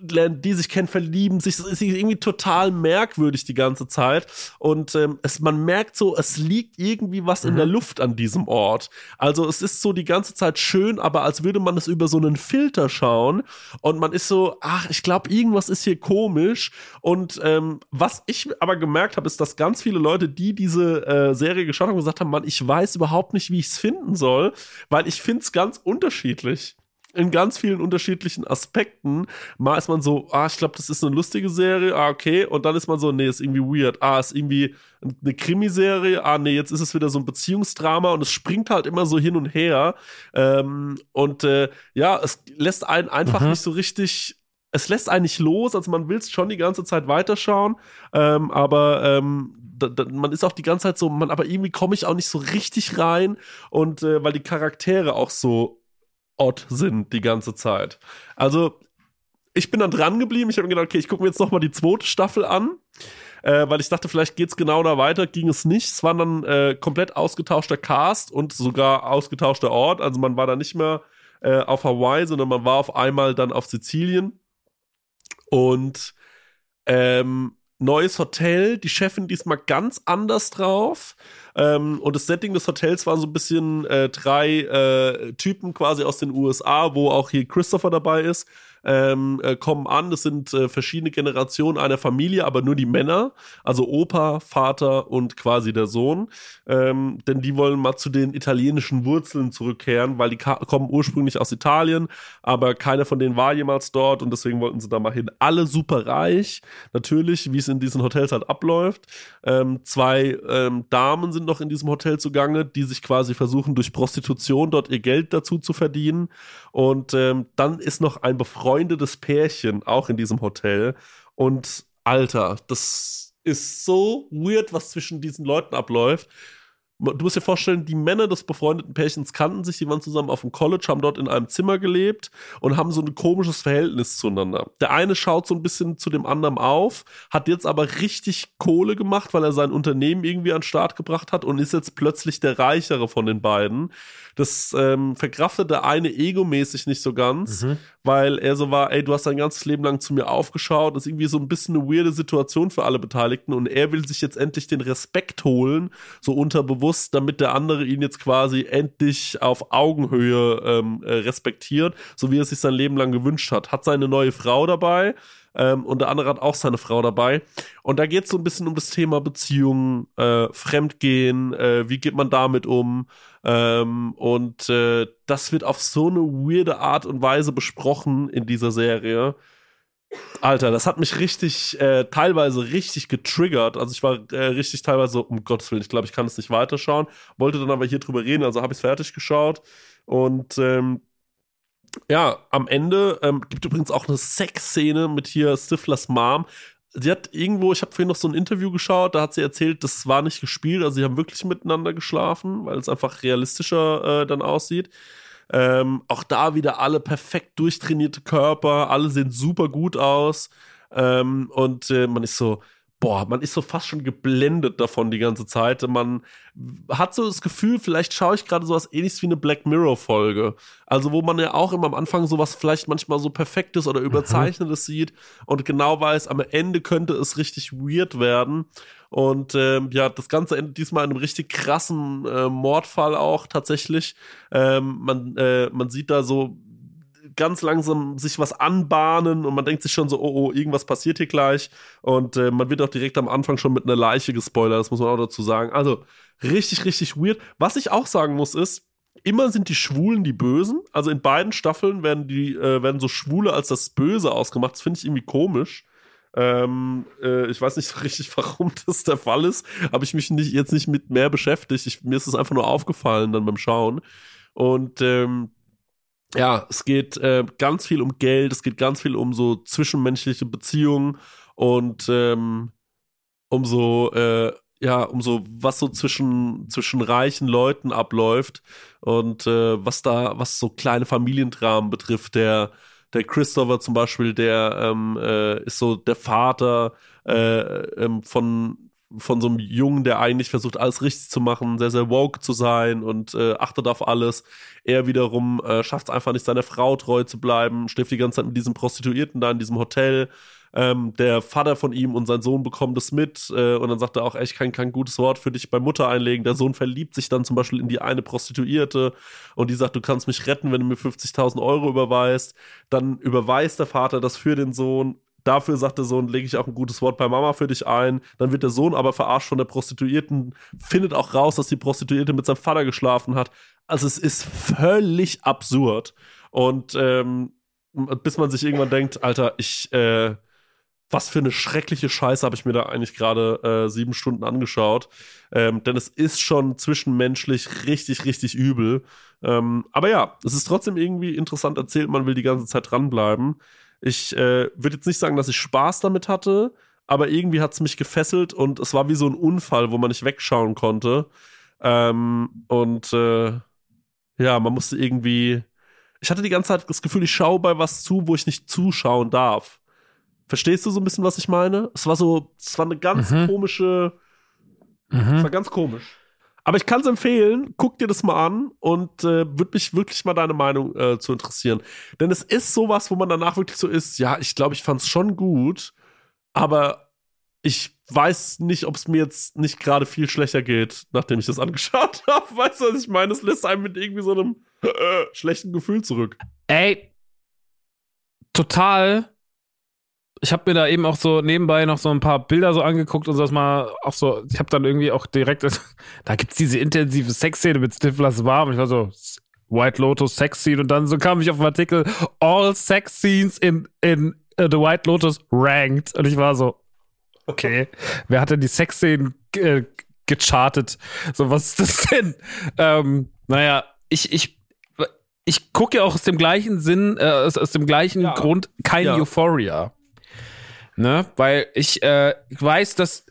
lernen die sich kennen, verlieben sich. Das ist irgendwie total merkwürdig die ganze Zeit. Und ähm, es, man merkt so, es liegt irgendwie was mhm. in der mhm. Luft an diesem Ort. Also es ist so die ganze Zeit schön, aber als würde man es über so einen Filter schauen. Und man ist so, ach, ich glaube, irgendwas ist hier komisch. Und ähm, was ich aber gemerkt habe, ist, dass ganz viele Leute, die diese äh, Serie geschaut haben, gesagt haben, man, ich weiß überhaupt nicht, wie ich es finden soll, weil ich finde es ganz unterschiedlich in ganz vielen unterschiedlichen Aspekten. Mal ist man so, ah, ich glaube, das ist eine lustige Serie, ah, okay. Und dann ist man so, nee, ist irgendwie weird. Ah, ist irgendwie eine Krimiserie, ah, nee, jetzt ist es wieder so ein Beziehungsdrama und es springt halt immer so hin und her. Ähm, und äh, ja, es lässt einen einfach mhm. nicht so richtig es lässt einen nicht los, also man will es schon die ganze Zeit weiterschauen, ähm, aber ähm, da, da, man ist auch die ganze Zeit so, man, aber irgendwie komme ich auch nicht so richtig rein und äh, weil die Charaktere auch so odd sind die ganze Zeit. Also, ich bin dann dran geblieben. Ich habe mir gedacht, okay, ich gucke mir jetzt noch mal die zweite Staffel an. Äh, weil ich dachte, vielleicht geht's genau da weiter, ging es nicht. Es war dann äh, komplett ausgetauschter Cast und sogar ausgetauschter Ort. Also man war da nicht mehr äh, auf Hawaii, sondern man war auf einmal dann auf Sizilien. Und ähm, neues Hotel, die Chefin diesmal ganz anders drauf. Ähm, und das Setting des Hotels war so ein bisschen äh, drei äh, Typen quasi aus den USA, wo auch hier Christopher dabei ist ähm, äh, kommen an. Das sind äh, verschiedene Generationen einer Familie, aber nur die Männer, also Opa, Vater und quasi der Sohn. Ähm, denn die wollen mal zu den italienischen Wurzeln zurückkehren, weil die kommen ursprünglich aus Italien, aber keiner von denen war jemals dort und deswegen wollten sie da mal hin. Alle super reich, natürlich, wie es in diesen Hotels halt abläuft. Ähm, zwei ähm, Damen sind noch in diesem Hotel zugange, die sich quasi versuchen, durch Prostitution dort ihr Geld dazu zu verdienen. Und ähm, dann ist noch ein befreundetes Pärchen auch in diesem Hotel. Und Alter, das ist so weird, was zwischen diesen Leuten abläuft du musst dir vorstellen, die Männer des befreundeten Pärchens kannten sich, die waren zusammen auf dem College, haben dort in einem Zimmer gelebt und haben so ein komisches Verhältnis zueinander. Der eine schaut so ein bisschen zu dem anderen auf, hat jetzt aber richtig Kohle gemacht, weil er sein Unternehmen irgendwie an den Start gebracht hat und ist jetzt plötzlich der Reichere von den beiden. Das ähm, verkraftet der eine egomäßig nicht so ganz, mhm. weil er so war, ey, du hast dein ganzes Leben lang zu mir aufgeschaut. Das ist irgendwie so ein bisschen eine weirde Situation für alle Beteiligten und er will sich jetzt endlich den Respekt holen, so unterbewusst muss, damit der andere ihn jetzt quasi endlich auf Augenhöhe ähm, äh, respektiert, so wie er sich sein Leben lang gewünscht hat. Hat seine neue Frau dabei ähm, und der andere hat auch seine Frau dabei. Und da geht es so ein bisschen um das Thema Beziehungen, äh, Fremdgehen, äh, wie geht man damit um? Ähm, und äh, das wird auf so eine weirde Art und Weise besprochen in dieser Serie. Alter, das hat mich richtig, äh, teilweise richtig getriggert. Also ich war äh, richtig teilweise so, um Gottes Willen, ich glaube, ich kann es nicht weiterschauen. Wollte dann aber hier drüber reden, also habe ich es fertig geschaut. Und ähm, ja, am Ende ähm, gibt übrigens auch eine Sexszene mit hier Stiflers Mom. sie hat irgendwo, ich habe vorhin noch so ein Interview geschaut, da hat sie erzählt, das war nicht gespielt, also sie haben wirklich miteinander geschlafen, weil es einfach realistischer äh, dann aussieht. Ähm, auch da wieder alle perfekt durchtrainierte Körper, alle sehen super gut aus. Ähm, und äh, man ist so, boah, man ist so fast schon geblendet davon die ganze Zeit. Man hat so das Gefühl, vielleicht schaue ich gerade sowas ähnliches wie eine Black Mirror Folge. Also wo man ja auch immer am Anfang sowas vielleicht manchmal so perfektes oder mhm. überzeichnetes mhm. sieht und genau weiß, am Ende könnte es richtig weird werden. Und ähm, ja, das Ganze endet diesmal in einem richtig krassen äh, Mordfall auch tatsächlich. Ähm, man, äh, man sieht da so ganz langsam sich was anbahnen und man denkt sich schon so, oh, oh, irgendwas passiert hier gleich. Und äh, man wird auch direkt am Anfang schon mit einer Leiche gespoilert, das muss man auch dazu sagen. Also richtig, richtig weird. Was ich auch sagen muss, ist, immer sind die Schwulen die Bösen. Also in beiden Staffeln werden die, äh, werden so Schwule als das Böse ausgemacht. Das finde ich irgendwie komisch. Ähm, äh, ich weiß nicht so richtig, warum das der Fall ist. Habe ich mich nicht, jetzt nicht mit mehr beschäftigt. Ich, mir ist es einfach nur aufgefallen dann beim Schauen. Und ähm, ja, es geht äh, ganz viel um Geld, es geht ganz viel um so zwischenmenschliche Beziehungen und ähm, um so, äh, ja, um so, was so zwischen, zwischen reichen Leuten abläuft und äh, was da, was so kleine Familiendramen betrifft. Der, der Christopher zum Beispiel, der ähm, äh, ist so der Vater äh, ähm, von von so einem Jungen, der eigentlich versucht, alles richtig zu machen, sehr, sehr woke zu sein und äh, achtet auf alles. Er wiederum äh, schafft es einfach nicht, seiner Frau treu zu bleiben, schläft die ganze Zeit mit diesem Prostituierten da in diesem Hotel. Ähm, der Vater von ihm und sein Sohn bekommen das mit äh, und dann sagt er auch, ey, ich kann kein gutes Wort für dich bei Mutter einlegen. Der Sohn verliebt sich dann zum Beispiel in die eine Prostituierte und die sagt, du kannst mich retten, wenn du mir 50.000 Euro überweist. Dann überweist der Vater das für den Sohn Dafür sagt der Sohn, lege ich auch ein gutes Wort bei Mama für dich ein. Dann wird der Sohn aber verarscht von der Prostituierten, findet auch raus, dass die Prostituierte mit seinem Vater geschlafen hat. Also es ist völlig absurd. Und ähm, bis man sich irgendwann denkt, Alter, ich, äh, was für eine schreckliche Scheiße habe ich mir da eigentlich gerade äh, sieben Stunden angeschaut. Ähm, denn es ist schon zwischenmenschlich richtig, richtig übel. Ähm, aber ja, es ist trotzdem irgendwie interessant erzählt, man will die ganze Zeit dranbleiben. Ich äh, würde jetzt nicht sagen, dass ich Spaß damit hatte, aber irgendwie hat es mich gefesselt und es war wie so ein Unfall, wo man nicht wegschauen konnte. Ähm, und äh, ja, man musste irgendwie. Ich hatte die ganze Zeit das Gefühl, ich schaue bei was zu, wo ich nicht zuschauen darf. Verstehst du so ein bisschen, was ich meine? Es war so, es war eine ganz mhm. komische. Mhm. Es war ganz komisch. Aber ich kann es empfehlen, guck dir das mal an und äh, würde mich wirklich mal deine Meinung äh, zu interessieren. Denn es ist sowas, wo man danach wirklich so ist, ja, ich glaube, ich fand es schon gut, aber ich weiß nicht, ob es mir jetzt nicht gerade viel schlechter geht, nachdem ich das angeschaut habe. Weißt du, was ich meine? Es lässt einem mit irgendwie so einem äh, schlechten Gefühl zurück. Ey, total ich habe mir da eben auch so nebenbei noch so ein paar Bilder so angeguckt und so das mal auch so, ich habe dann irgendwie auch direkt, da gibt's diese intensive Sexszene mit Stiflers warm ich war so, White Lotus Sex Scene und dann so kam ich auf den Artikel All Sex Scenes in, in uh, The White Lotus ranked und ich war so, okay, wer hat denn die Sexszenen äh, gechartet? So, was ist das denn? Ähm, naja, ich, ich, ich gucke ja auch aus dem gleichen Sinn, äh, aus, aus dem gleichen ja. Grund kein ja. Euphoria. Ne? Weil ich äh, weiß, dass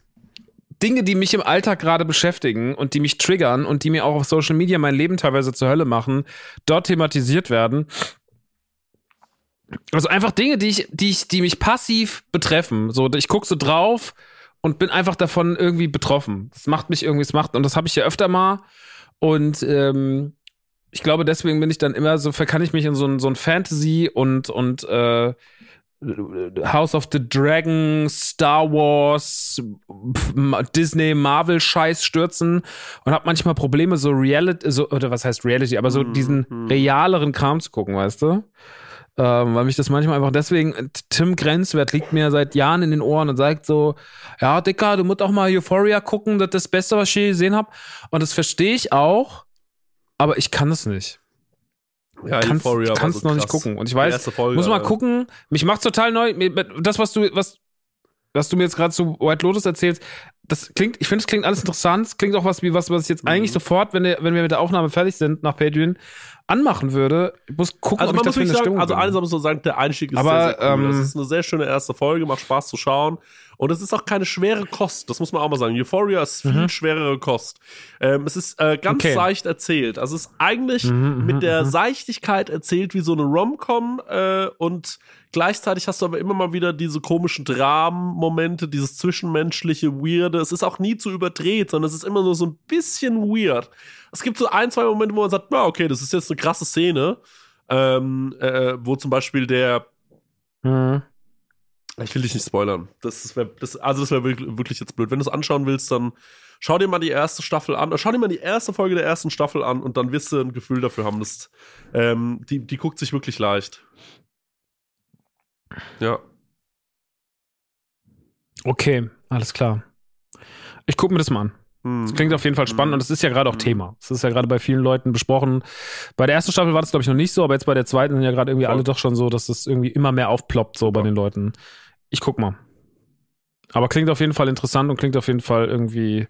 Dinge, die mich im Alltag gerade beschäftigen und die mich triggern und die mir auch auf Social Media mein Leben teilweise zur Hölle machen, dort thematisiert werden. Also einfach Dinge, die ich, die ich, die mich passiv betreffen. So, ich gucke so drauf und bin einfach davon irgendwie betroffen. Das macht mich irgendwie, es macht, und das habe ich ja öfter mal. Und ähm, ich glaube, deswegen bin ich dann immer so, kann ich mich in so ein, so ein Fantasy und, und äh, House of the Dragon, Star Wars, Disney, Marvel Scheiß stürzen und habe manchmal Probleme so Reality so oder was heißt Reality, aber so mhm. diesen realeren Kram zu gucken, weißt du? Ähm, weil mich das manchmal einfach deswegen Tim Grenzwert liegt mir seit Jahren in den Ohren und sagt so, ja, Dicker, du musst auch mal Euphoria gucken, das ist das Beste, was ich je gesehen habe und das verstehe ich auch, aber ich kann es nicht. Ja, kannst, Euphoria kannst so noch krass. nicht gucken. Und ich weiß, Folge, muss mal gucken. Mich macht total neu. Das, was du, was, was du mir jetzt gerade zu White Lotus erzählst, das klingt, ich finde, es klingt alles interessant. Es klingt auch was wie was, was ich jetzt mhm. eigentlich sofort, wenn, wenn wir mit der Aufnahme fertig sind nach Patreon, anmachen würde. Ich muss gucken, Also ob ich man muss dafür wirklich eine sagen, also eines muss man sagen, der Einstieg ist Aber, sehr, sehr cool. ähm, das ist eine sehr schöne erste Folge, macht Spaß zu schauen. Und es ist auch keine schwere Kost, das muss man auch mal sagen. Euphoria ist viel schwerere Kost. Ähm, es ist äh, ganz Mhm. Okay. seicht erzählt. Also es ist eigentlich Mhm, mit mhm, der mhm. Seichtigkeit erzählt wie so eine Rom-Com äh, und gleichzeitig hast du aber immer mal wieder diese komischen Dramen-Momente, dieses zwischenmenschliche Weirde. Es ist auch nie zu überdreht, sondern es ist immer nur so ein bisschen weird. Es gibt so ein, zwei Momente, wo man sagt, na okay, das ist jetzt eine krasse Szene, ähm, äh, wo zum Beispiel der Mhm. Ich will dich nicht spoilern. Das wär, das, also das wäre wirklich, jetzt blöd. Wenn du es anschauen willst, dann schau dir mal die erste Staffel an. Schau dir mal die erste Folge der ersten Staffel an und dann wirst du ein Gefühl dafür haben. Das, ähm, die, die guckt sich wirklich leicht. Ja. Okay, alles klar. Ich gucke mir das mal an. Hm. Das klingt auf jeden Fall spannend Mhm. und es ist ja gerade auch Mhm. Thema. Es ist ja gerade bei vielen Leuten besprochen. Bei der ersten Staffel war das, glaube ich, noch nicht so, aber jetzt bei der zweiten sind ja gerade irgendwie alle doch schon so, dass das irgendwie immer mehr aufploppt, so bei den Leuten. Ich guck mal. Aber klingt auf jeden Fall interessant und klingt auf jeden Fall irgendwie.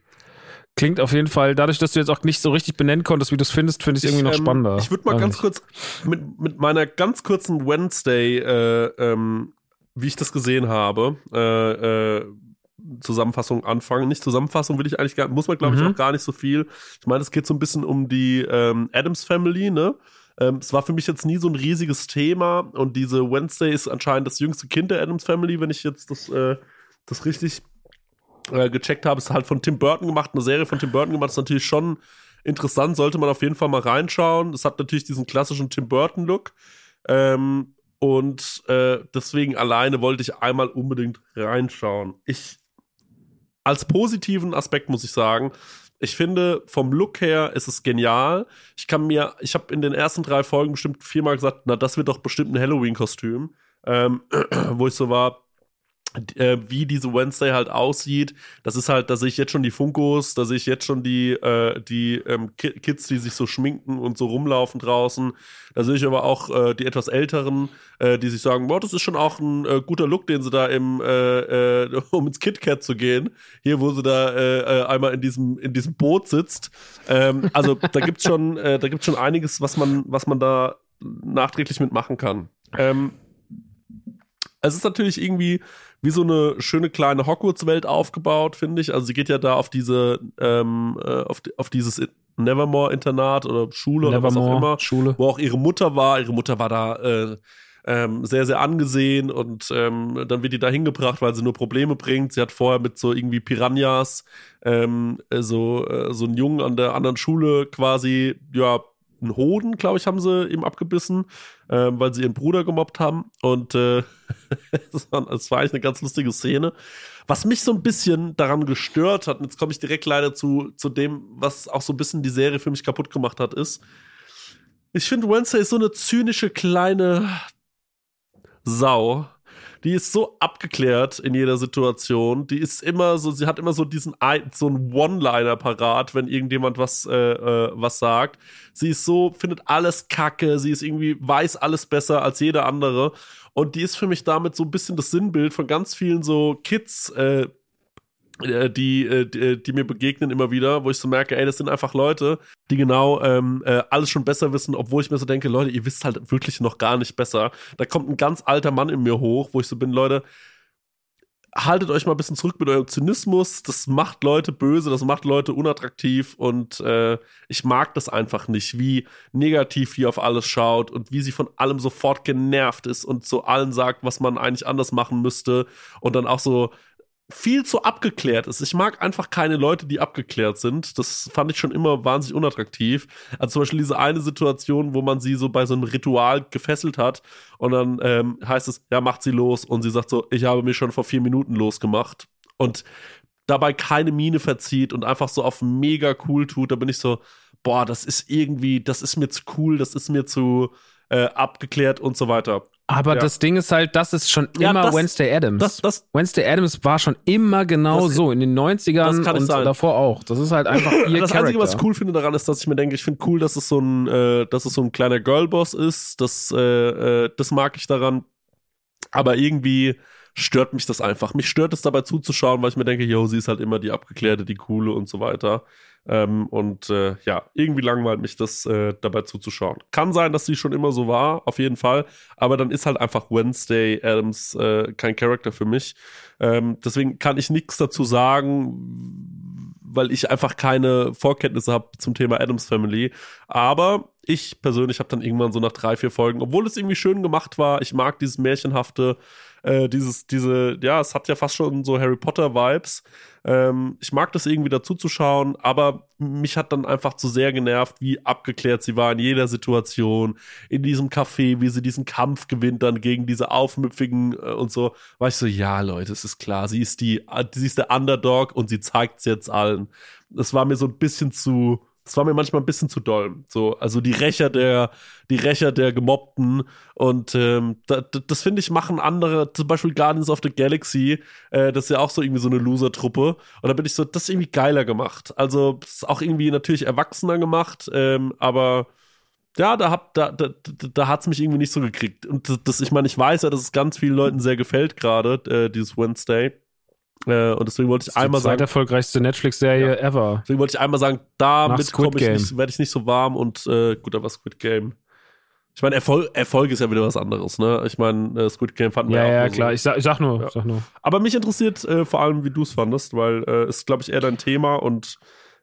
Klingt auf jeden Fall, dadurch, dass du jetzt auch nicht so richtig benennen konntest, wie du es findest, finde ich es irgendwie noch ähm, spannender. Ich würde mal ganz kurz mit, mit meiner ganz kurzen Wednesday, äh, ähm, wie ich das gesehen habe, äh, äh, Zusammenfassung anfangen. Nicht Zusammenfassung will ich eigentlich gar, muss man glaube ich Mhm. auch gar nicht so viel. Ich meine, es geht so ein bisschen um die ähm, Adams Family, ne? Ähm, es war für mich jetzt nie so ein riesiges Thema und diese Wednesday ist anscheinend das jüngste Kind der Adams Family, wenn ich jetzt das, äh, das richtig äh, gecheckt habe. Ist halt von Tim Burton gemacht, eine Serie von Tim Burton gemacht, ist natürlich schon interessant, sollte man auf jeden Fall mal reinschauen. Es hat natürlich diesen klassischen Tim Burton-Look. Ähm, und äh, deswegen alleine wollte ich einmal unbedingt reinschauen. Ich als positiven Aspekt muss ich sagen, ich finde vom Look her ist es genial. Ich kann mir, ich habe in den ersten drei Folgen bestimmt viermal gesagt, na das wird doch bestimmt ein Halloween-Kostüm, ähm, wo ich so war, äh, wie diese Wednesday halt aussieht. Das ist halt, da sehe ich jetzt schon die Funkos, da sehe ich jetzt schon die, äh, die ähm, Ki- Kids, die sich so schminken und so rumlaufen draußen. Da sehe ich aber auch äh, die etwas älteren, äh, die sich sagen, boah, das ist schon auch ein äh, guter Look, den sie da im, äh, äh, um ins KitKat zu gehen, hier, wo sie da äh, äh, einmal in diesem, in diesem Boot sitzt. Ähm, also da gibt's schon, äh, da gibt's schon einiges, was man, was man da nachträglich mitmachen kann. Ähm, es ist natürlich irgendwie wie so eine schöne kleine Hogwarts-Welt aufgebaut, finde ich. Also sie geht ja da auf diese, ähm, äh, auf, auf dieses Nevermore-Internat oder Schule oder was auch Nevermore, immer, Schule. wo auch ihre Mutter war. Ihre Mutter war da äh, ähm, sehr, sehr angesehen und ähm, dann wird die da hingebracht, weil sie nur Probleme bringt. Sie hat vorher mit so irgendwie Piranhas ähm, äh, so, äh, so einen Jungen an der anderen Schule quasi, ja, einen Hoden, glaube ich, haben sie ihm abgebissen, ähm, weil sie ihren Bruder gemobbt haben. Und äh, das war eigentlich eine ganz lustige Szene. Was mich so ein bisschen daran gestört hat, und jetzt komme ich direkt leider zu, zu dem, was auch so ein bisschen die Serie für mich kaputt gemacht hat, ist, ich finde, Wednesday ist so eine zynische kleine Sau. Die ist so abgeklärt in jeder Situation. Die ist immer so, sie hat immer so diesen, so einen One-Liner parat, wenn irgendjemand was, äh, äh, was sagt. Sie ist so, findet alles kacke. Sie ist irgendwie, weiß alles besser als jeder andere. Und die ist für mich damit so ein bisschen das Sinnbild von ganz vielen so Kids, äh, die, äh, die, die mir begegnen immer wieder, wo ich so merke, ey, das sind einfach Leute, die genau ähm, äh, alles schon besser wissen, obwohl ich mir so denke, Leute, ihr wisst halt wirklich noch gar nicht besser. Da kommt ein ganz alter Mann in mir hoch, wo ich so bin, Leute, haltet euch mal ein bisschen zurück mit eurem Zynismus. Das macht Leute böse, das macht Leute unattraktiv und äh, ich mag das einfach nicht, wie negativ die auf alles schaut und wie sie von allem sofort genervt ist und zu allen sagt, was man eigentlich anders machen müsste und dann auch so viel zu abgeklärt ist. Ich mag einfach keine Leute, die abgeklärt sind. Das fand ich schon immer wahnsinnig unattraktiv. Also zum Beispiel diese eine Situation, wo man sie so bei so einem Ritual gefesselt hat und dann ähm, heißt es, ja, macht sie los und sie sagt so, ich habe mich schon vor vier Minuten losgemacht und dabei keine Miene verzieht und einfach so auf mega cool tut, da bin ich so, boah, das ist irgendwie, das ist mir zu cool, das ist mir zu äh, abgeklärt und so weiter. Aber Ja. das Ding ist halt, das ist schon Ja, immer das- Wednesday Adams. Das, das, Wednesday Adams war schon immer genau Das- so, in den 90ern das kann nicht und sein. davor auch. Das ist halt einfach ihr das Charakter. Einzige, was ich cool finde daran, ist, dass ich mir denke, ich finde cool, dass es so ein, äh, dass es so ein kleiner Girlboss ist. Das, äh, äh, das mag ich daran. Aber irgendwie stört mich das einfach. Mich stört es dabei zuzuschauen, weil ich mir denke, yo, sie ist halt immer die abgeklärte, die coole und so weiter. Ähm, und äh, ja, irgendwie langweilt mich das äh, dabei zuzuschauen. Kann sein, dass sie schon immer so war, auf jeden Fall. Aber dann ist halt einfach Wednesday Adams äh, kein Charakter für mich. Ähm, deswegen kann ich nichts dazu sagen, weil ich einfach keine Vorkenntnisse habe zum Thema Adams Family. Aber ich persönlich habe dann irgendwann so nach drei, vier Folgen, obwohl es irgendwie schön gemacht war, ich mag dieses märchenhafte, äh, dieses, diese, ja, es hat ja fast schon so Harry Potter Vibes. Ähm, ich mag das irgendwie dazu zu schauen, aber mich hat dann einfach zu sehr genervt, wie abgeklärt sie war in jeder Situation, in diesem Café, wie sie diesen Kampf gewinnt dann gegen diese Aufmüpfigen äh, und so. War ich so, ja, Leute, es ist klar, sie ist die, sie ist der Underdog und sie zeigt es jetzt allen. Das war mir so ein bisschen zu, das war mir manchmal ein bisschen zu doll. So, also die Rächer der, die Rächer der Gemobbten. Und ähm, da, das finde ich, machen andere, zum Beispiel Guardians of the Galaxy, äh, das ist ja auch so irgendwie so eine Loser-Truppe. Und da bin ich so, das ist irgendwie geiler gemacht. Also, das ist auch irgendwie natürlich erwachsener gemacht, ähm, aber ja, da hat da, da, da hat's mich irgendwie nicht so gekriegt. Und das ich meine, ich weiß ja, dass es ganz vielen Leuten sehr gefällt gerade, äh, dieses Wednesday. Äh, und deswegen wollte ich einmal sagen. Die erfolgreichste Netflix-Serie ja. ever. Deswegen wollte ich einmal sagen, damit komme ich nicht, werde ich nicht so warm und äh, gut, aber Squid Game. Ich meine, Erfolg, Erfolg ist ja wieder was anderes, ne? Ich meine, äh, Squid Game fanden wir ja. Ja, ja, klar. So. Ich, sag, ich sag nur, ja. sag nur. Aber mich interessiert äh, vor allem, wie du es fandest, weil äh, ist, glaube ich, eher dein Thema und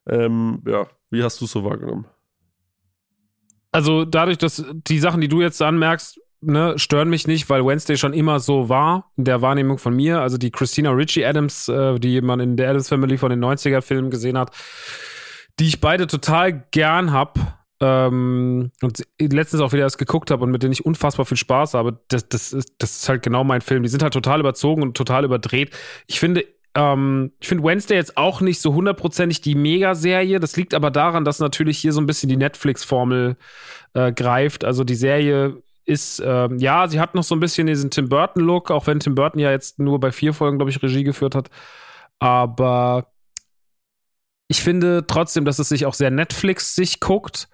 ähm, ja, wie hast du es so wahrgenommen? Also dadurch, dass die Sachen, die du jetzt anmerkst, ne, stören mich nicht, weil Wednesday schon immer so war, in der Wahrnehmung von mir. Also die Christina Ritchie Adams, äh, die man in der Adams Family von den 90er-Filmen gesehen hat, die ich beide total gern hab. Ähm, und letztens auch wieder erst geguckt habe und mit denen ich unfassbar viel Spaß habe, das, das, ist, das ist halt genau mein Film. Die sind halt total überzogen und total überdreht. Ich finde, ähm, ich finde Wednesday jetzt auch nicht so hundertprozentig die Mega-Serie. Das liegt aber daran, dass natürlich hier so ein bisschen die Netflix-Formel äh, greift. Also die Serie ist, ähm, ja, sie hat noch so ein bisschen diesen Tim Burton-Look, auch wenn Tim Burton ja jetzt nur bei vier Folgen, glaube ich, Regie geführt hat. Aber ich finde trotzdem, dass es sich auch sehr Netflix sich guckt.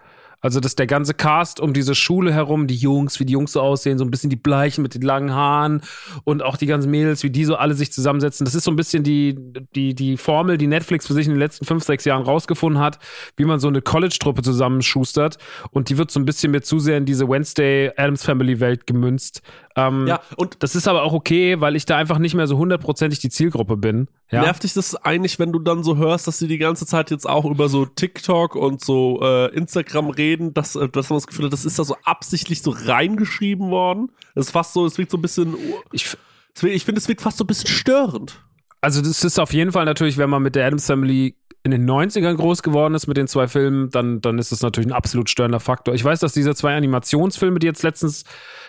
Also, dass der ganze Cast um diese Schule herum, die Jungs, wie die Jungs so aussehen, so ein bisschen die Bleichen mit den langen Haaren und auch die ganzen Mädels, wie die so alle sich zusammensetzen. Das ist so ein bisschen die, die, die Formel, die Netflix für sich in den letzten fünf, sechs Jahren rausgefunden hat, wie man so eine College-Truppe zusammenschustert. Und die wird so ein bisschen mehr zu sehr in diese Wednesday Adams Family Welt gemünzt. Ähm, ja, und das ist aber auch okay, weil ich da einfach nicht mehr so hundertprozentig die Zielgruppe bin. Ja? Nervt dich das eigentlich, wenn du dann so hörst, dass sie die ganze Zeit jetzt auch über so TikTok und so äh, Instagram reden, dass, äh, dass man das Gefühl hat, das ist da so absichtlich so reingeschrieben worden? Das ist fast so, es wirkt so ein bisschen. Ich, ich finde, es wirkt fast so ein bisschen störend. Also, das ist auf jeden Fall natürlich, wenn man mit der Adams Family in den 90ern groß geworden ist mit den zwei Filmen, dann, dann ist das natürlich ein absolut störender Faktor. Ich weiß, dass diese zwei Animationsfilme, die jetzt letztens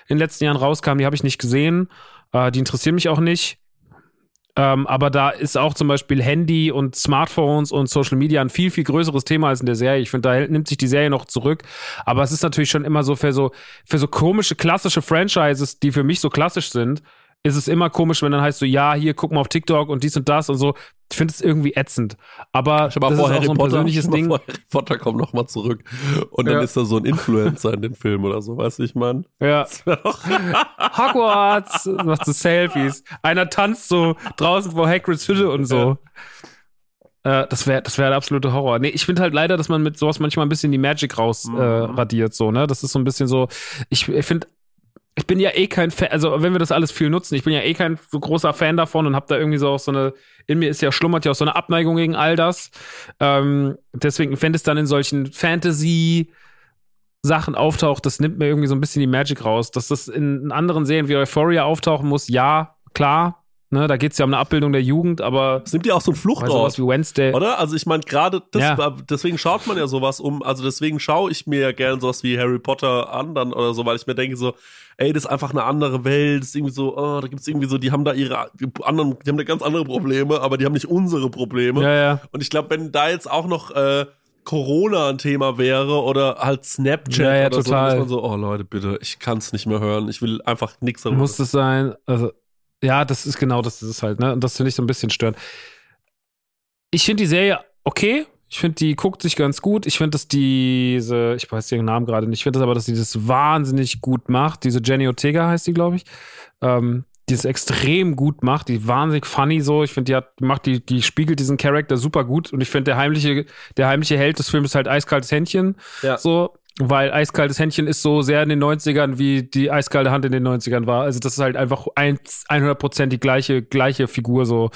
in den letzten Jahren rauskamen, die habe ich nicht gesehen. Äh, die interessieren mich auch nicht. Ähm, aber da ist auch zum Beispiel Handy und Smartphones und Social Media ein viel, viel größeres Thema als in der Serie. Ich finde, da nimmt sich die Serie noch zurück. Aber es ist natürlich schon immer so für so, für so komische, klassische Franchises, die für mich so klassisch sind, ist es immer komisch, wenn dann heißt so, ja, hier guck mal auf TikTok und dies und das und so. Ich finde es irgendwie ätzend. Aber das ist auch Harry so ein Potter, persönliches Ding. Harry Potter kommt noch mal zurück und dann ja. ist da so ein Influencer in den Film oder so, weißt du, ich meine? Ja. Hogwarts macht so Selfies. Einer tanzt so draußen vor Hagrids Hütte und so. Ja. Äh, das wäre das wäre der absolute Horror. Nee, ich finde halt leider, dass man mit sowas manchmal ein bisschen die Magic raus mhm. äh, radiert, so, ne? Das ist so ein bisschen so, ich, ich finde ich bin ja eh kein Fan, also wenn wir das alles viel nutzen, ich bin ja eh kein so großer Fan davon und habe da irgendwie so auch so eine, in mir ist ja schlummert ja auch so eine Abneigung gegen all das. Ähm, deswegen, wenn es dann in solchen Fantasy Sachen auftaucht, das nimmt mir irgendwie so ein bisschen die Magic raus. Dass das in anderen Serien wie Euphoria auftauchen muss, ja, klar, Ne, da geht es ja um eine Abbildung der Jugend, aber. Es nimmt ja auch so ein Fluchtort. wie Wednesday. Oder? Also ich meine, gerade ja. deswegen schaut man ja sowas um, also deswegen schaue ich mir ja gerne sowas wie Harry Potter an dann oder so, weil ich mir denke so, ey, das ist einfach eine andere Welt, das ist irgendwie so, oh, da gibt's irgendwie so, die haben da ihre die anderen, die haben da ganz andere Probleme, aber die haben nicht unsere Probleme. Ja, ja. Und ich glaube, wenn da jetzt auch noch äh, Corona ein Thema wäre oder halt Snapchat ja, ja, oder total. so, ist man so, oh Leute, bitte, ich kann's nicht mehr hören, ich will einfach nichts darüber. Muss es sein, also ja, das ist genau das ist es halt, ne? Und das finde ich so ein bisschen störend. Ich finde die Serie okay. Ich finde, die guckt sich ganz gut. Ich finde, dass diese, ich weiß den Namen gerade nicht, ich finde das aber, dass sie das wahnsinnig gut macht. Diese Jenny Ortega heißt die, glaube ich. Ähm, die es extrem gut macht, die wahnsinnig funny so. Ich finde, die hat, macht die, die spiegelt diesen Charakter super gut und ich finde, der heimliche, der heimliche Held des Films ist halt eiskaltes Händchen. Ja. So, weil eiskaltes Händchen ist so sehr in den 90ern, wie die eiskalte Hand in den 90ern war. Also das ist halt einfach 100 Prozent die gleiche, gleiche Figur so,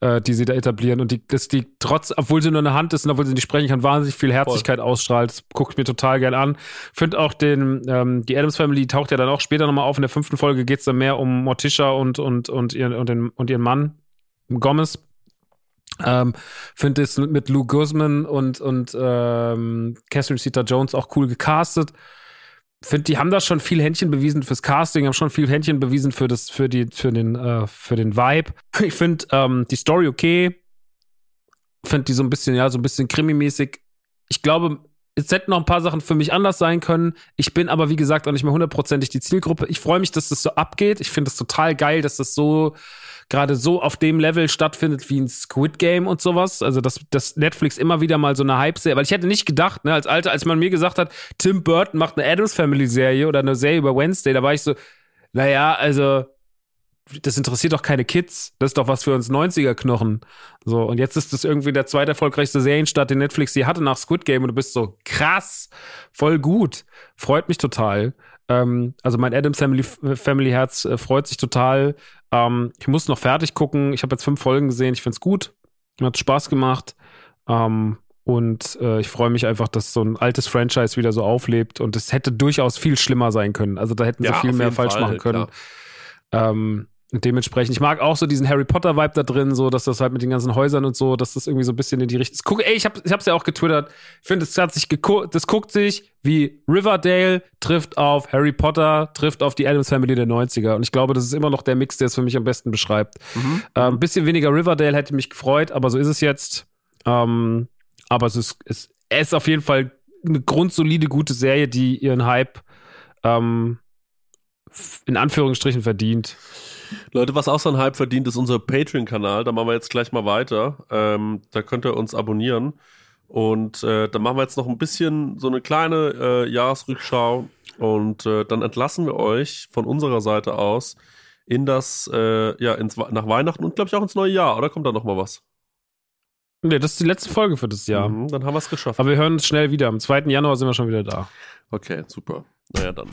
äh, die sie da etablieren. Und die, dass die trotz, obwohl sie nur eine Hand ist und obwohl sie nicht sprechen kann, wahnsinnig viel Herzlichkeit Voll. ausstrahlt. Das guckt mir total gern an. Find auch den, ähm, die Adams Family taucht ja dann auch später nochmal auf. In der fünften Folge geht's dann mehr um Morticia und, und, und, ihren, und, den, und ihren Mann, Gomez. Ähm, Finde es mit Lou Guzman und, und ähm, Catherine Zeta Jones auch cool gecastet. Finde, die haben da schon viel Händchen bewiesen fürs Casting, haben schon viel Händchen bewiesen für das, für die, für den, äh, für den Vibe. Ich finde ähm, die Story okay. Finde die so ein bisschen, ja, so ein bisschen krimimäßig. Ich glaube, es hätten noch ein paar Sachen für mich anders sein können. Ich bin aber, wie gesagt, auch nicht mehr hundertprozentig die Zielgruppe. Ich freue mich, dass das so abgeht. Ich finde es total geil, dass das so gerade so auf dem Level stattfindet wie ein Squid Game und sowas. Also, dass, dass Netflix immer wieder mal so eine Hype-Serie, weil ich hätte nicht gedacht, ne, als Alter, als man mir gesagt hat, Tim Burton macht eine Adams Family Serie oder eine Serie über Wednesday, da war ich so, naja, also, das interessiert doch keine Kids. Das ist doch was für uns 90er-Knochen. So, und jetzt ist das irgendwie der zweite erfolgreichste Serienstart, den Netflix je hatte nach Squid Game und du bist so krass, voll gut. Freut mich total. Ähm, also mein Adams Family, Family Herz äh, freut sich total. Ähm, ich muss noch fertig gucken. Ich habe jetzt fünf Folgen gesehen. Ich finde es gut. Hat Spaß gemacht. Ähm, und äh, ich freue mich einfach, dass so ein altes Franchise wieder so auflebt. Und es hätte durchaus viel schlimmer sein können. Also da hätten sie ja, viel mehr falsch Fall, machen können. Ähm, und dementsprechend, ich mag auch so diesen Harry Potter-Vibe da drin, so, dass das halt mit den ganzen Häusern und so, dass das irgendwie so ein bisschen in die Richtung. Guck, ey, ich, hab, ich hab's ja auch getwittert. Ich finde, es hat sich geguckt, das guckt sich wie Riverdale trifft auf Harry Potter, trifft auf die Adams Family der 90er. Und ich glaube, das ist immer noch der Mix, der es für mich am besten beschreibt. Mhm. Ähm, bisschen weniger Riverdale hätte mich gefreut, aber so ist es jetzt. Ähm, aber es ist, es ist auf jeden Fall eine grundsolide, gute Serie, die ihren Hype ähm, in Anführungsstrichen verdient. Leute, was auch so ein Hype verdient, ist unser Patreon-Kanal. Da machen wir jetzt gleich mal weiter. Ähm, da könnt ihr uns abonnieren. Und äh, dann machen wir jetzt noch ein bisschen so eine kleine äh, Jahresrückschau. Und äh, dann entlassen wir euch von unserer Seite aus in das, äh, ja, ins, nach Weihnachten und glaube ich auch ins neue Jahr. Oder kommt da noch mal was? Nee, das ist die letzte Folge für das Jahr. Mhm, dann haben wir es geschafft. Aber wir hören uns schnell wieder. Am 2. Januar sind wir schon wieder da. Okay, super. Naja, dann.